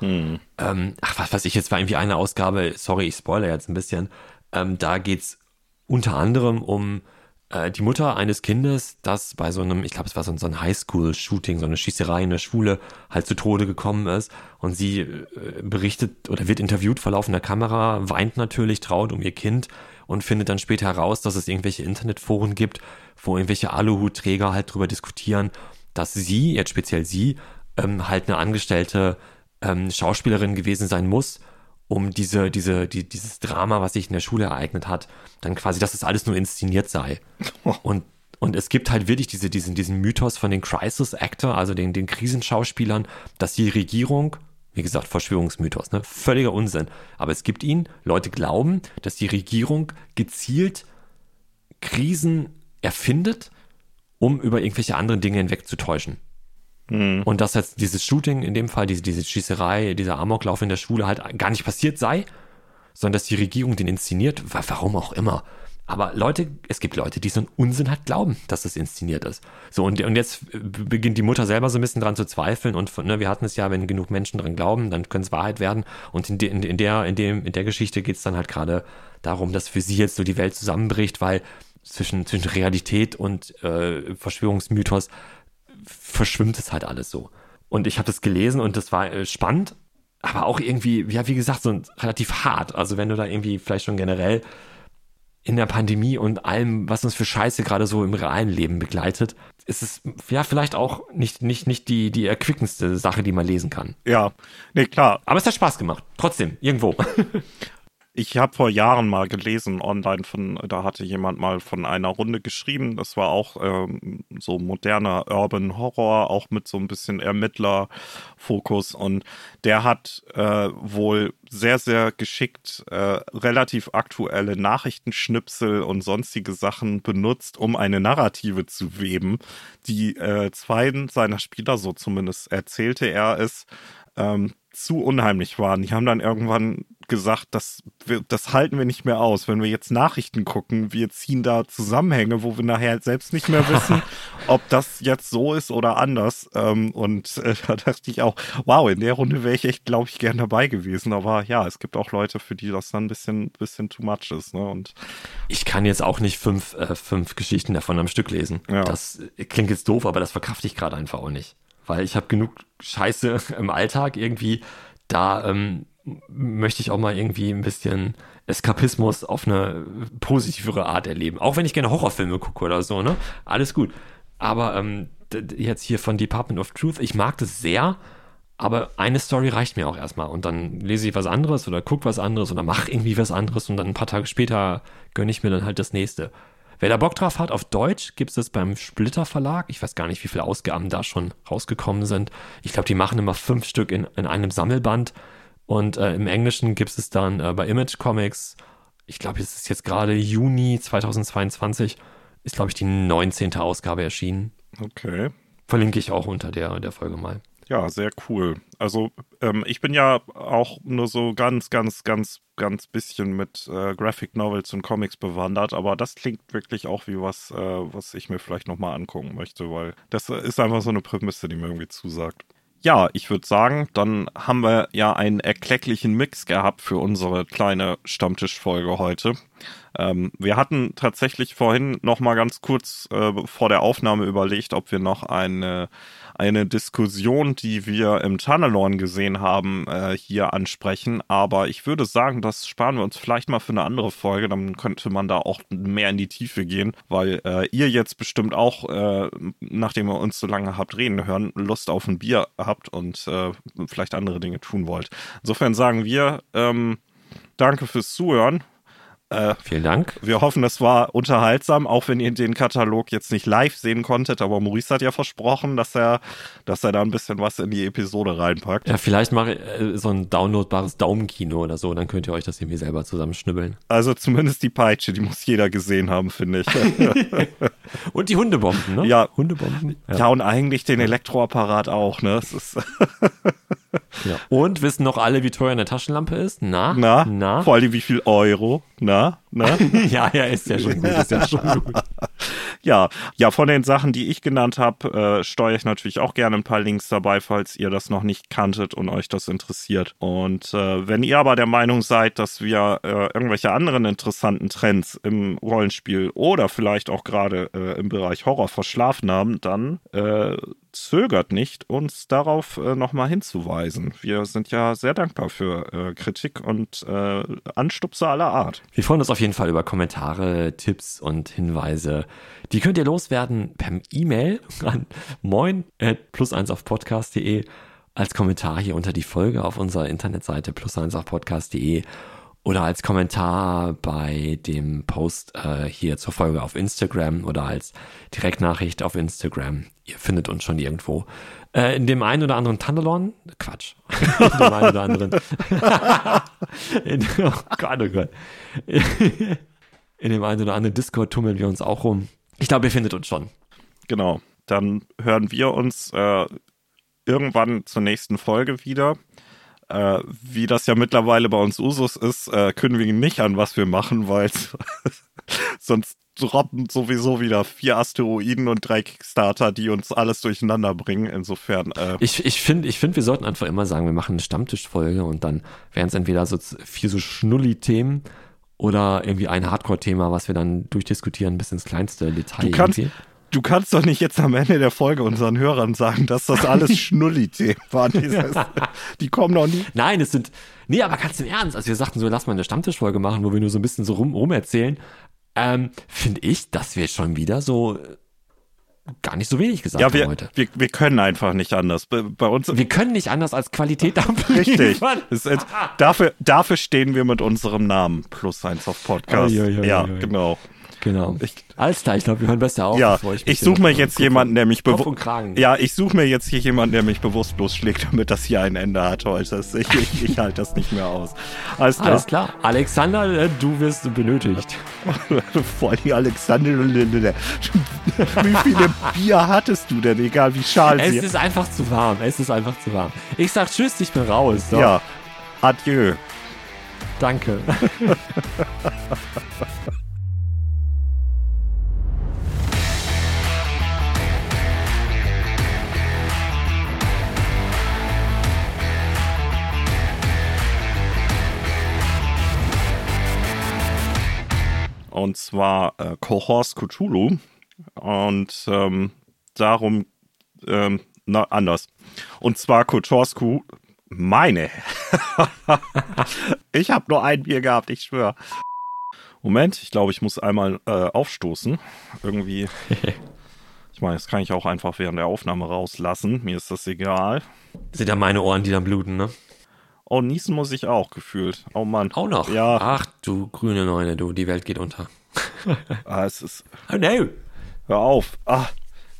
Ähm, ach, was weiß ich, jetzt war irgendwie eine Ausgabe, sorry, ich spoilere jetzt ein bisschen, ähm, da geht's unter anderem um äh, die Mutter eines Kindes, das bei so einem, ich glaube, es war so, ein- so ein Highschool-Shooting, so eine Schießerei in der Schule, halt zu Tode gekommen ist. Und sie äh, berichtet oder wird interviewt vor laufender Kamera, weint natürlich, traut um ihr Kind und findet dann später heraus, dass es irgendwelche Internetforen gibt, wo irgendwelche Aluhutträger halt drüber diskutieren, dass sie, jetzt speziell sie, ähm, halt eine angestellte ähm, Schauspielerin gewesen sein muss, um diese, diese, die, dieses Drama, was sich in der Schule ereignet hat, dann quasi, dass es alles nur inszeniert sei. Und, und es gibt halt wirklich diese, diesen, diesen Mythos von den Crisis Actor, also den, den Krisenschauspielern, dass die Regierung, wie gesagt, Verschwörungsmythos, ne? Völliger Unsinn. Aber es gibt ihn, Leute glauben, dass die Regierung gezielt Krisen erfindet, um über irgendwelche anderen Dinge hinwegzutäuschen. Und dass jetzt dieses Shooting, in dem Fall diese, diese Schießerei, dieser Amoklauf in der Schule halt gar nicht passiert sei, sondern dass die Regierung den inszeniert, wa- warum auch immer. Aber Leute, es gibt Leute, die so einen Unsinn halt glauben, dass das inszeniert ist. So, und, und jetzt beginnt die Mutter selber so ein bisschen dran zu zweifeln und ne, wir hatten es ja, wenn genug Menschen dran glauben, dann können es Wahrheit werden. Und in, de, in, der, in, dem, in der Geschichte geht es dann halt gerade darum, dass für sie jetzt so die Welt zusammenbricht, weil zwischen, zwischen Realität und äh, Verschwörungsmythos verschwimmt es halt alles so. Und ich habe das gelesen und das war äh, spannend, aber auch irgendwie, ja, wie gesagt, so relativ hart. Also wenn du da irgendwie vielleicht schon generell in der Pandemie und allem, was uns für Scheiße gerade so im realen Leben begleitet, ist es ja vielleicht auch nicht, nicht, nicht die, die erquickendste Sache, die man lesen kann. Ja, nee, klar. Aber es hat Spaß gemacht. Trotzdem, irgendwo. Ich habe vor Jahren mal gelesen online von, da hatte jemand mal von einer Runde geschrieben. Das war auch ähm, so moderner Urban Horror, auch mit so ein bisschen Ermittlerfokus. Und der hat äh, wohl sehr, sehr geschickt äh, relativ aktuelle Nachrichtenschnipsel und sonstige Sachen benutzt, um eine Narrative zu weben, die äh, zwei seiner Spieler, so zumindest erzählte er es, ähm, zu unheimlich waren. Die haben dann irgendwann gesagt, das, das halten wir nicht mehr aus. Wenn wir jetzt Nachrichten gucken, wir ziehen da Zusammenhänge, wo wir nachher selbst nicht mehr wissen, ob das jetzt so ist oder anders. Ähm, und äh, da dachte ich auch, wow, in der Runde wäre ich echt, glaube ich, gern dabei gewesen. Aber ja, es gibt auch Leute, für die das dann ein bisschen, bisschen too much ist. Ne? Und Ich kann jetzt auch nicht fünf, äh, fünf Geschichten davon am Stück lesen. Ja. Das klingt jetzt doof, aber das verkrafte ich gerade einfach auch nicht. Weil ich habe genug Scheiße im Alltag irgendwie. Da ähm, möchte ich auch mal irgendwie ein bisschen Eskapismus auf eine positivere Art erleben. Auch wenn ich gerne Horrorfilme gucke oder so, ne? Alles gut. Aber ähm, jetzt hier von Department of Truth, ich mag das sehr, aber eine Story reicht mir auch erstmal. Und dann lese ich was anderes oder gucke was anderes oder mache irgendwie was anderes und dann ein paar Tage später gönne ich mir dann halt das nächste. Wer da Bock drauf hat, auf Deutsch gibt es das beim Splitter Verlag. Ich weiß gar nicht, wie viele Ausgaben da schon rausgekommen sind. Ich glaube, die machen immer fünf Stück in, in einem Sammelband. Und äh, im Englischen gibt es dann äh, bei Image Comics. Ich glaube, es ist jetzt gerade Juni 2022. Ist, glaube ich, die 19. Ausgabe erschienen. okay. Verlinke ich auch unter der, der Folge mal. Ja, sehr cool. Also ähm, ich bin ja auch nur so ganz, ganz, ganz, ganz bisschen mit äh, Graphic Novels und Comics bewandert, aber das klingt wirklich auch wie was, äh, was ich mir vielleicht nochmal angucken möchte, weil das ist einfach so eine Prämisse, die mir irgendwie zusagt. Ja, ich würde sagen, dann haben wir ja einen erklecklichen Mix gehabt für unsere kleine Stammtischfolge heute. Ähm, wir hatten tatsächlich vorhin noch mal ganz kurz äh, vor der Aufnahme überlegt, ob wir noch eine eine Diskussion, die wir im Tunnelorn gesehen haben, äh, hier ansprechen. Aber ich würde sagen, das sparen wir uns vielleicht mal für eine andere Folge. Dann könnte man da auch mehr in die Tiefe gehen, weil äh, ihr jetzt bestimmt auch, äh, nachdem ihr uns so lange habt reden hören, Lust auf ein Bier habt und äh, vielleicht andere Dinge tun wollt. Insofern sagen wir, ähm, danke fürs Zuhören. Äh, Vielen Dank. Wir hoffen, es war unterhaltsam, auch wenn ihr den Katalog jetzt nicht live sehen konntet. Aber Maurice hat ja versprochen, dass er, dass er da ein bisschen was in die Episode reinpackt. Ja, vielleicht mache ich äh, so ein downloadbares Daumenkino oder so. Dann könnt ihr euch das irgendwie selber zusammenschnibbeln. Also zumindest die Peitsche, die muss jeder gesehen haben, finde ich. und die Hundebomben, ne? Ja. Hundebomben. Ja, ja und eigentlich den Elektroapparat auch, ne? Es ist ja. Und wissen noch alle, wie teuer eine Taschenlampe ist? Na? Na? Na? Vor allem wie viel Euro? Na? Na? ja, ja, ist ja schon gut. Ist ja schon gut. ja, ja, von den Sachen, die ich genannt habe, äh, steuere ich natürlich auch gerne ein paar Links dabei, falls ihr das noch nicht kanntet und euch das interessiert. Und äh, wenn ihr aber der Meinung seid, dass wir äh, irgendwelche anderen interessanten Trends im Rollenspiel oder vielleicht auch gerade äh, im Bereich Horror verschlafen haben, dann äh, zögert nicht, uns darauf äh, nochmal hinzuweisen. Wir sind ja sehr dankbar für äh, Kritik und äh, Anstupse aller Art. Wir freuen uns auf jeden Fall über Kommentare, Tipps und Hinweise. Die könnt ihr loswerden per E-Mail an moin plus eins auf podcast.de als Kommentar hier unter die Folge auf unserer Internetseite plus eins auf podcast.de oder als Kommentar bei dem Post äh, hier zur Folge auf Instagram oder als Direktnachricht auf Instagram. Ihr findet uns schon irgendwo. Äh, in dem einen oder anderen Tandelon, Quatsch. in dem einen oder anderen. in, oh Gott, oh Gott. in dem einen oder anderen Discord tummeln wir uns auch rum. Ich glaube, ihr findet uns schon. Genau. Dann hören wir uns äh, irgendwann zur nächsten Folge wieder. Äh, wie das ja mittlerweile bei uns Usus ist, äh, kündigen nicht an, was wir machen, weil sonst droppen sowieso wieder vier Asteroiden und drei Kickstarter, die uns alles durcheinander bringen. Insofern. Äh ich ich finde, ich find, wir sollten einfach immer sagen, wir machen eine Stammtischfolge und dann wären es entweder so vier so Schnulli-Themen oder irgendwie ein Hardcore-Thema, was wir dann durchdiskutieren bis ins kleinste Detail. Du kannst, irgendwie du kannst doch nicht jetzt am Ende der Folge unseren Hörern sagen, dass das alles Schnulli-Themen waren. Die kommen noch nie. Nein, es sind, nee, aber ganz im Ernst, als wir sagten so, lass mal eine Stammtischfolge machen, wo wir nur so ein bisschen so rum, rum erzählen, ähm, finde ich, dass wir schon wieder so äh, gar nicht so wenig gesagt ja, wir, haben heute. Wir, wir können einfach nicht anders. Bei, bei uns. Wir können nicht anders als Qualität Richtig. Ist, dafür, dafür stehen wir mit unserem Namen plus eins auf Podcast. Oh, ja, ja, ja, genau. Genau. Ich, Alles klar, ich glaube, wir hören besser auf. Ja, ich, ich suche mir jetzt jemanden, der mich bewusst. Ja, ich suche mir jetzt hier jemanden, der mich bewusstlos schlägt, damit das hier ein Ende hat heute. Ich, ich, ich halte das nicht mehr aus. Alles klar. Alles klar. Alexander, äh, du wirst benötigt. Vor allem Alexander, wie viele Bier hattest du denn? Egal wie schal Es ist einfach zu warm. Es ist einfach zu warm. Ich sag Tschüss, ich bin raus. So. Ja. Adieu. Danke. und zwar äh, Cohors Cthulhu. Und ähm, darum, ähm, na, anders. Und zwar Kotorsku, meine. ich habe nur ein Bier gehabt, ich schwöre. Moment, ich glaube, ich muss einmal äh, aufstoßen. Irgendwie. ich meine, das kann ich auch einfach während der Aufnahme rauslassen. Mir ist das egal. Sind ja meine Ohren, die dann bluten, ne? Oh, niesen muss ich auch gefühlt. Oh Mann. Auch noch? Ja. Ach, du grüne Neune, du, die Welt geht unter. ah, es ist. Oh no. Hör auf. Ah,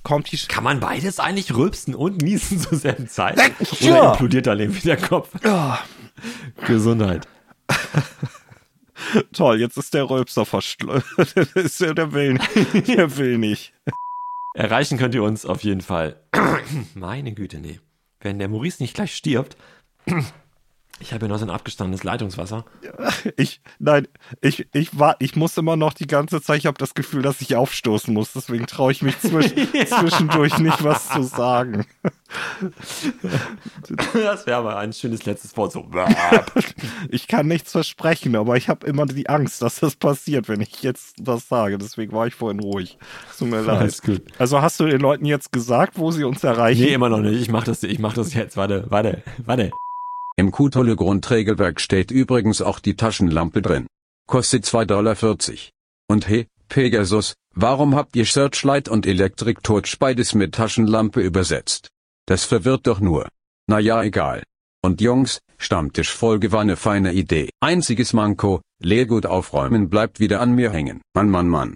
kommt die. Kann man beides eigentlich rülpsen und niesen zur selben Zeit? Ja. Oder implodiert da irgendwie der Kopf? Ja. Gesundheit. Toll, jetzt ist der Rülpser verschlossen. der will nicht. Der will nicht. Erreichen könnt ihr uns auf jeden Fall. Meine Güte, nee. Wenn der Maurice nicht gleich stirbt. Ich habe ja noch so ein abgestandenes Leitungswasser. Ich, nein, ich, ich war, ich muss immer noch die ganze Zeit, ich habe das Gefühl, dass ich aufstoßen muss, deswegen traue ich mich zwisch, ja. zwischendurch nicht was zu sagen. Das wäre aber ein schönes letztes Wort, so. Ich kann nichts versprechen, aber ich habe immer die Angst, dass das passiert, wenn ich jetzt was sage, deswegen war ich vorhin ruhig. Tut mir leid. Also hast du den Leuten jetzt gesagt, wo sie uns erreichen? Nee, immer noch nicht. Ich mache das, ich mach das jetzt. Warte, warte, warte. Im Q-Tolle Grundregelwerk steht übrigens auch die Taschenlampe drin. Kostet 2,40 Dollar. Und hey, Pegasus, warum habt ihr Searchlight und Electric Torch beides mit Taschenlampe übersetzt? Das verwirrt doch nur. Naja, egal. Und Jungs, Stammtischfolge war eine feine Idee. Einziges Manko, Leergut aufräumen bleibt wieder an mir hängen. Mann, Mann, Mann.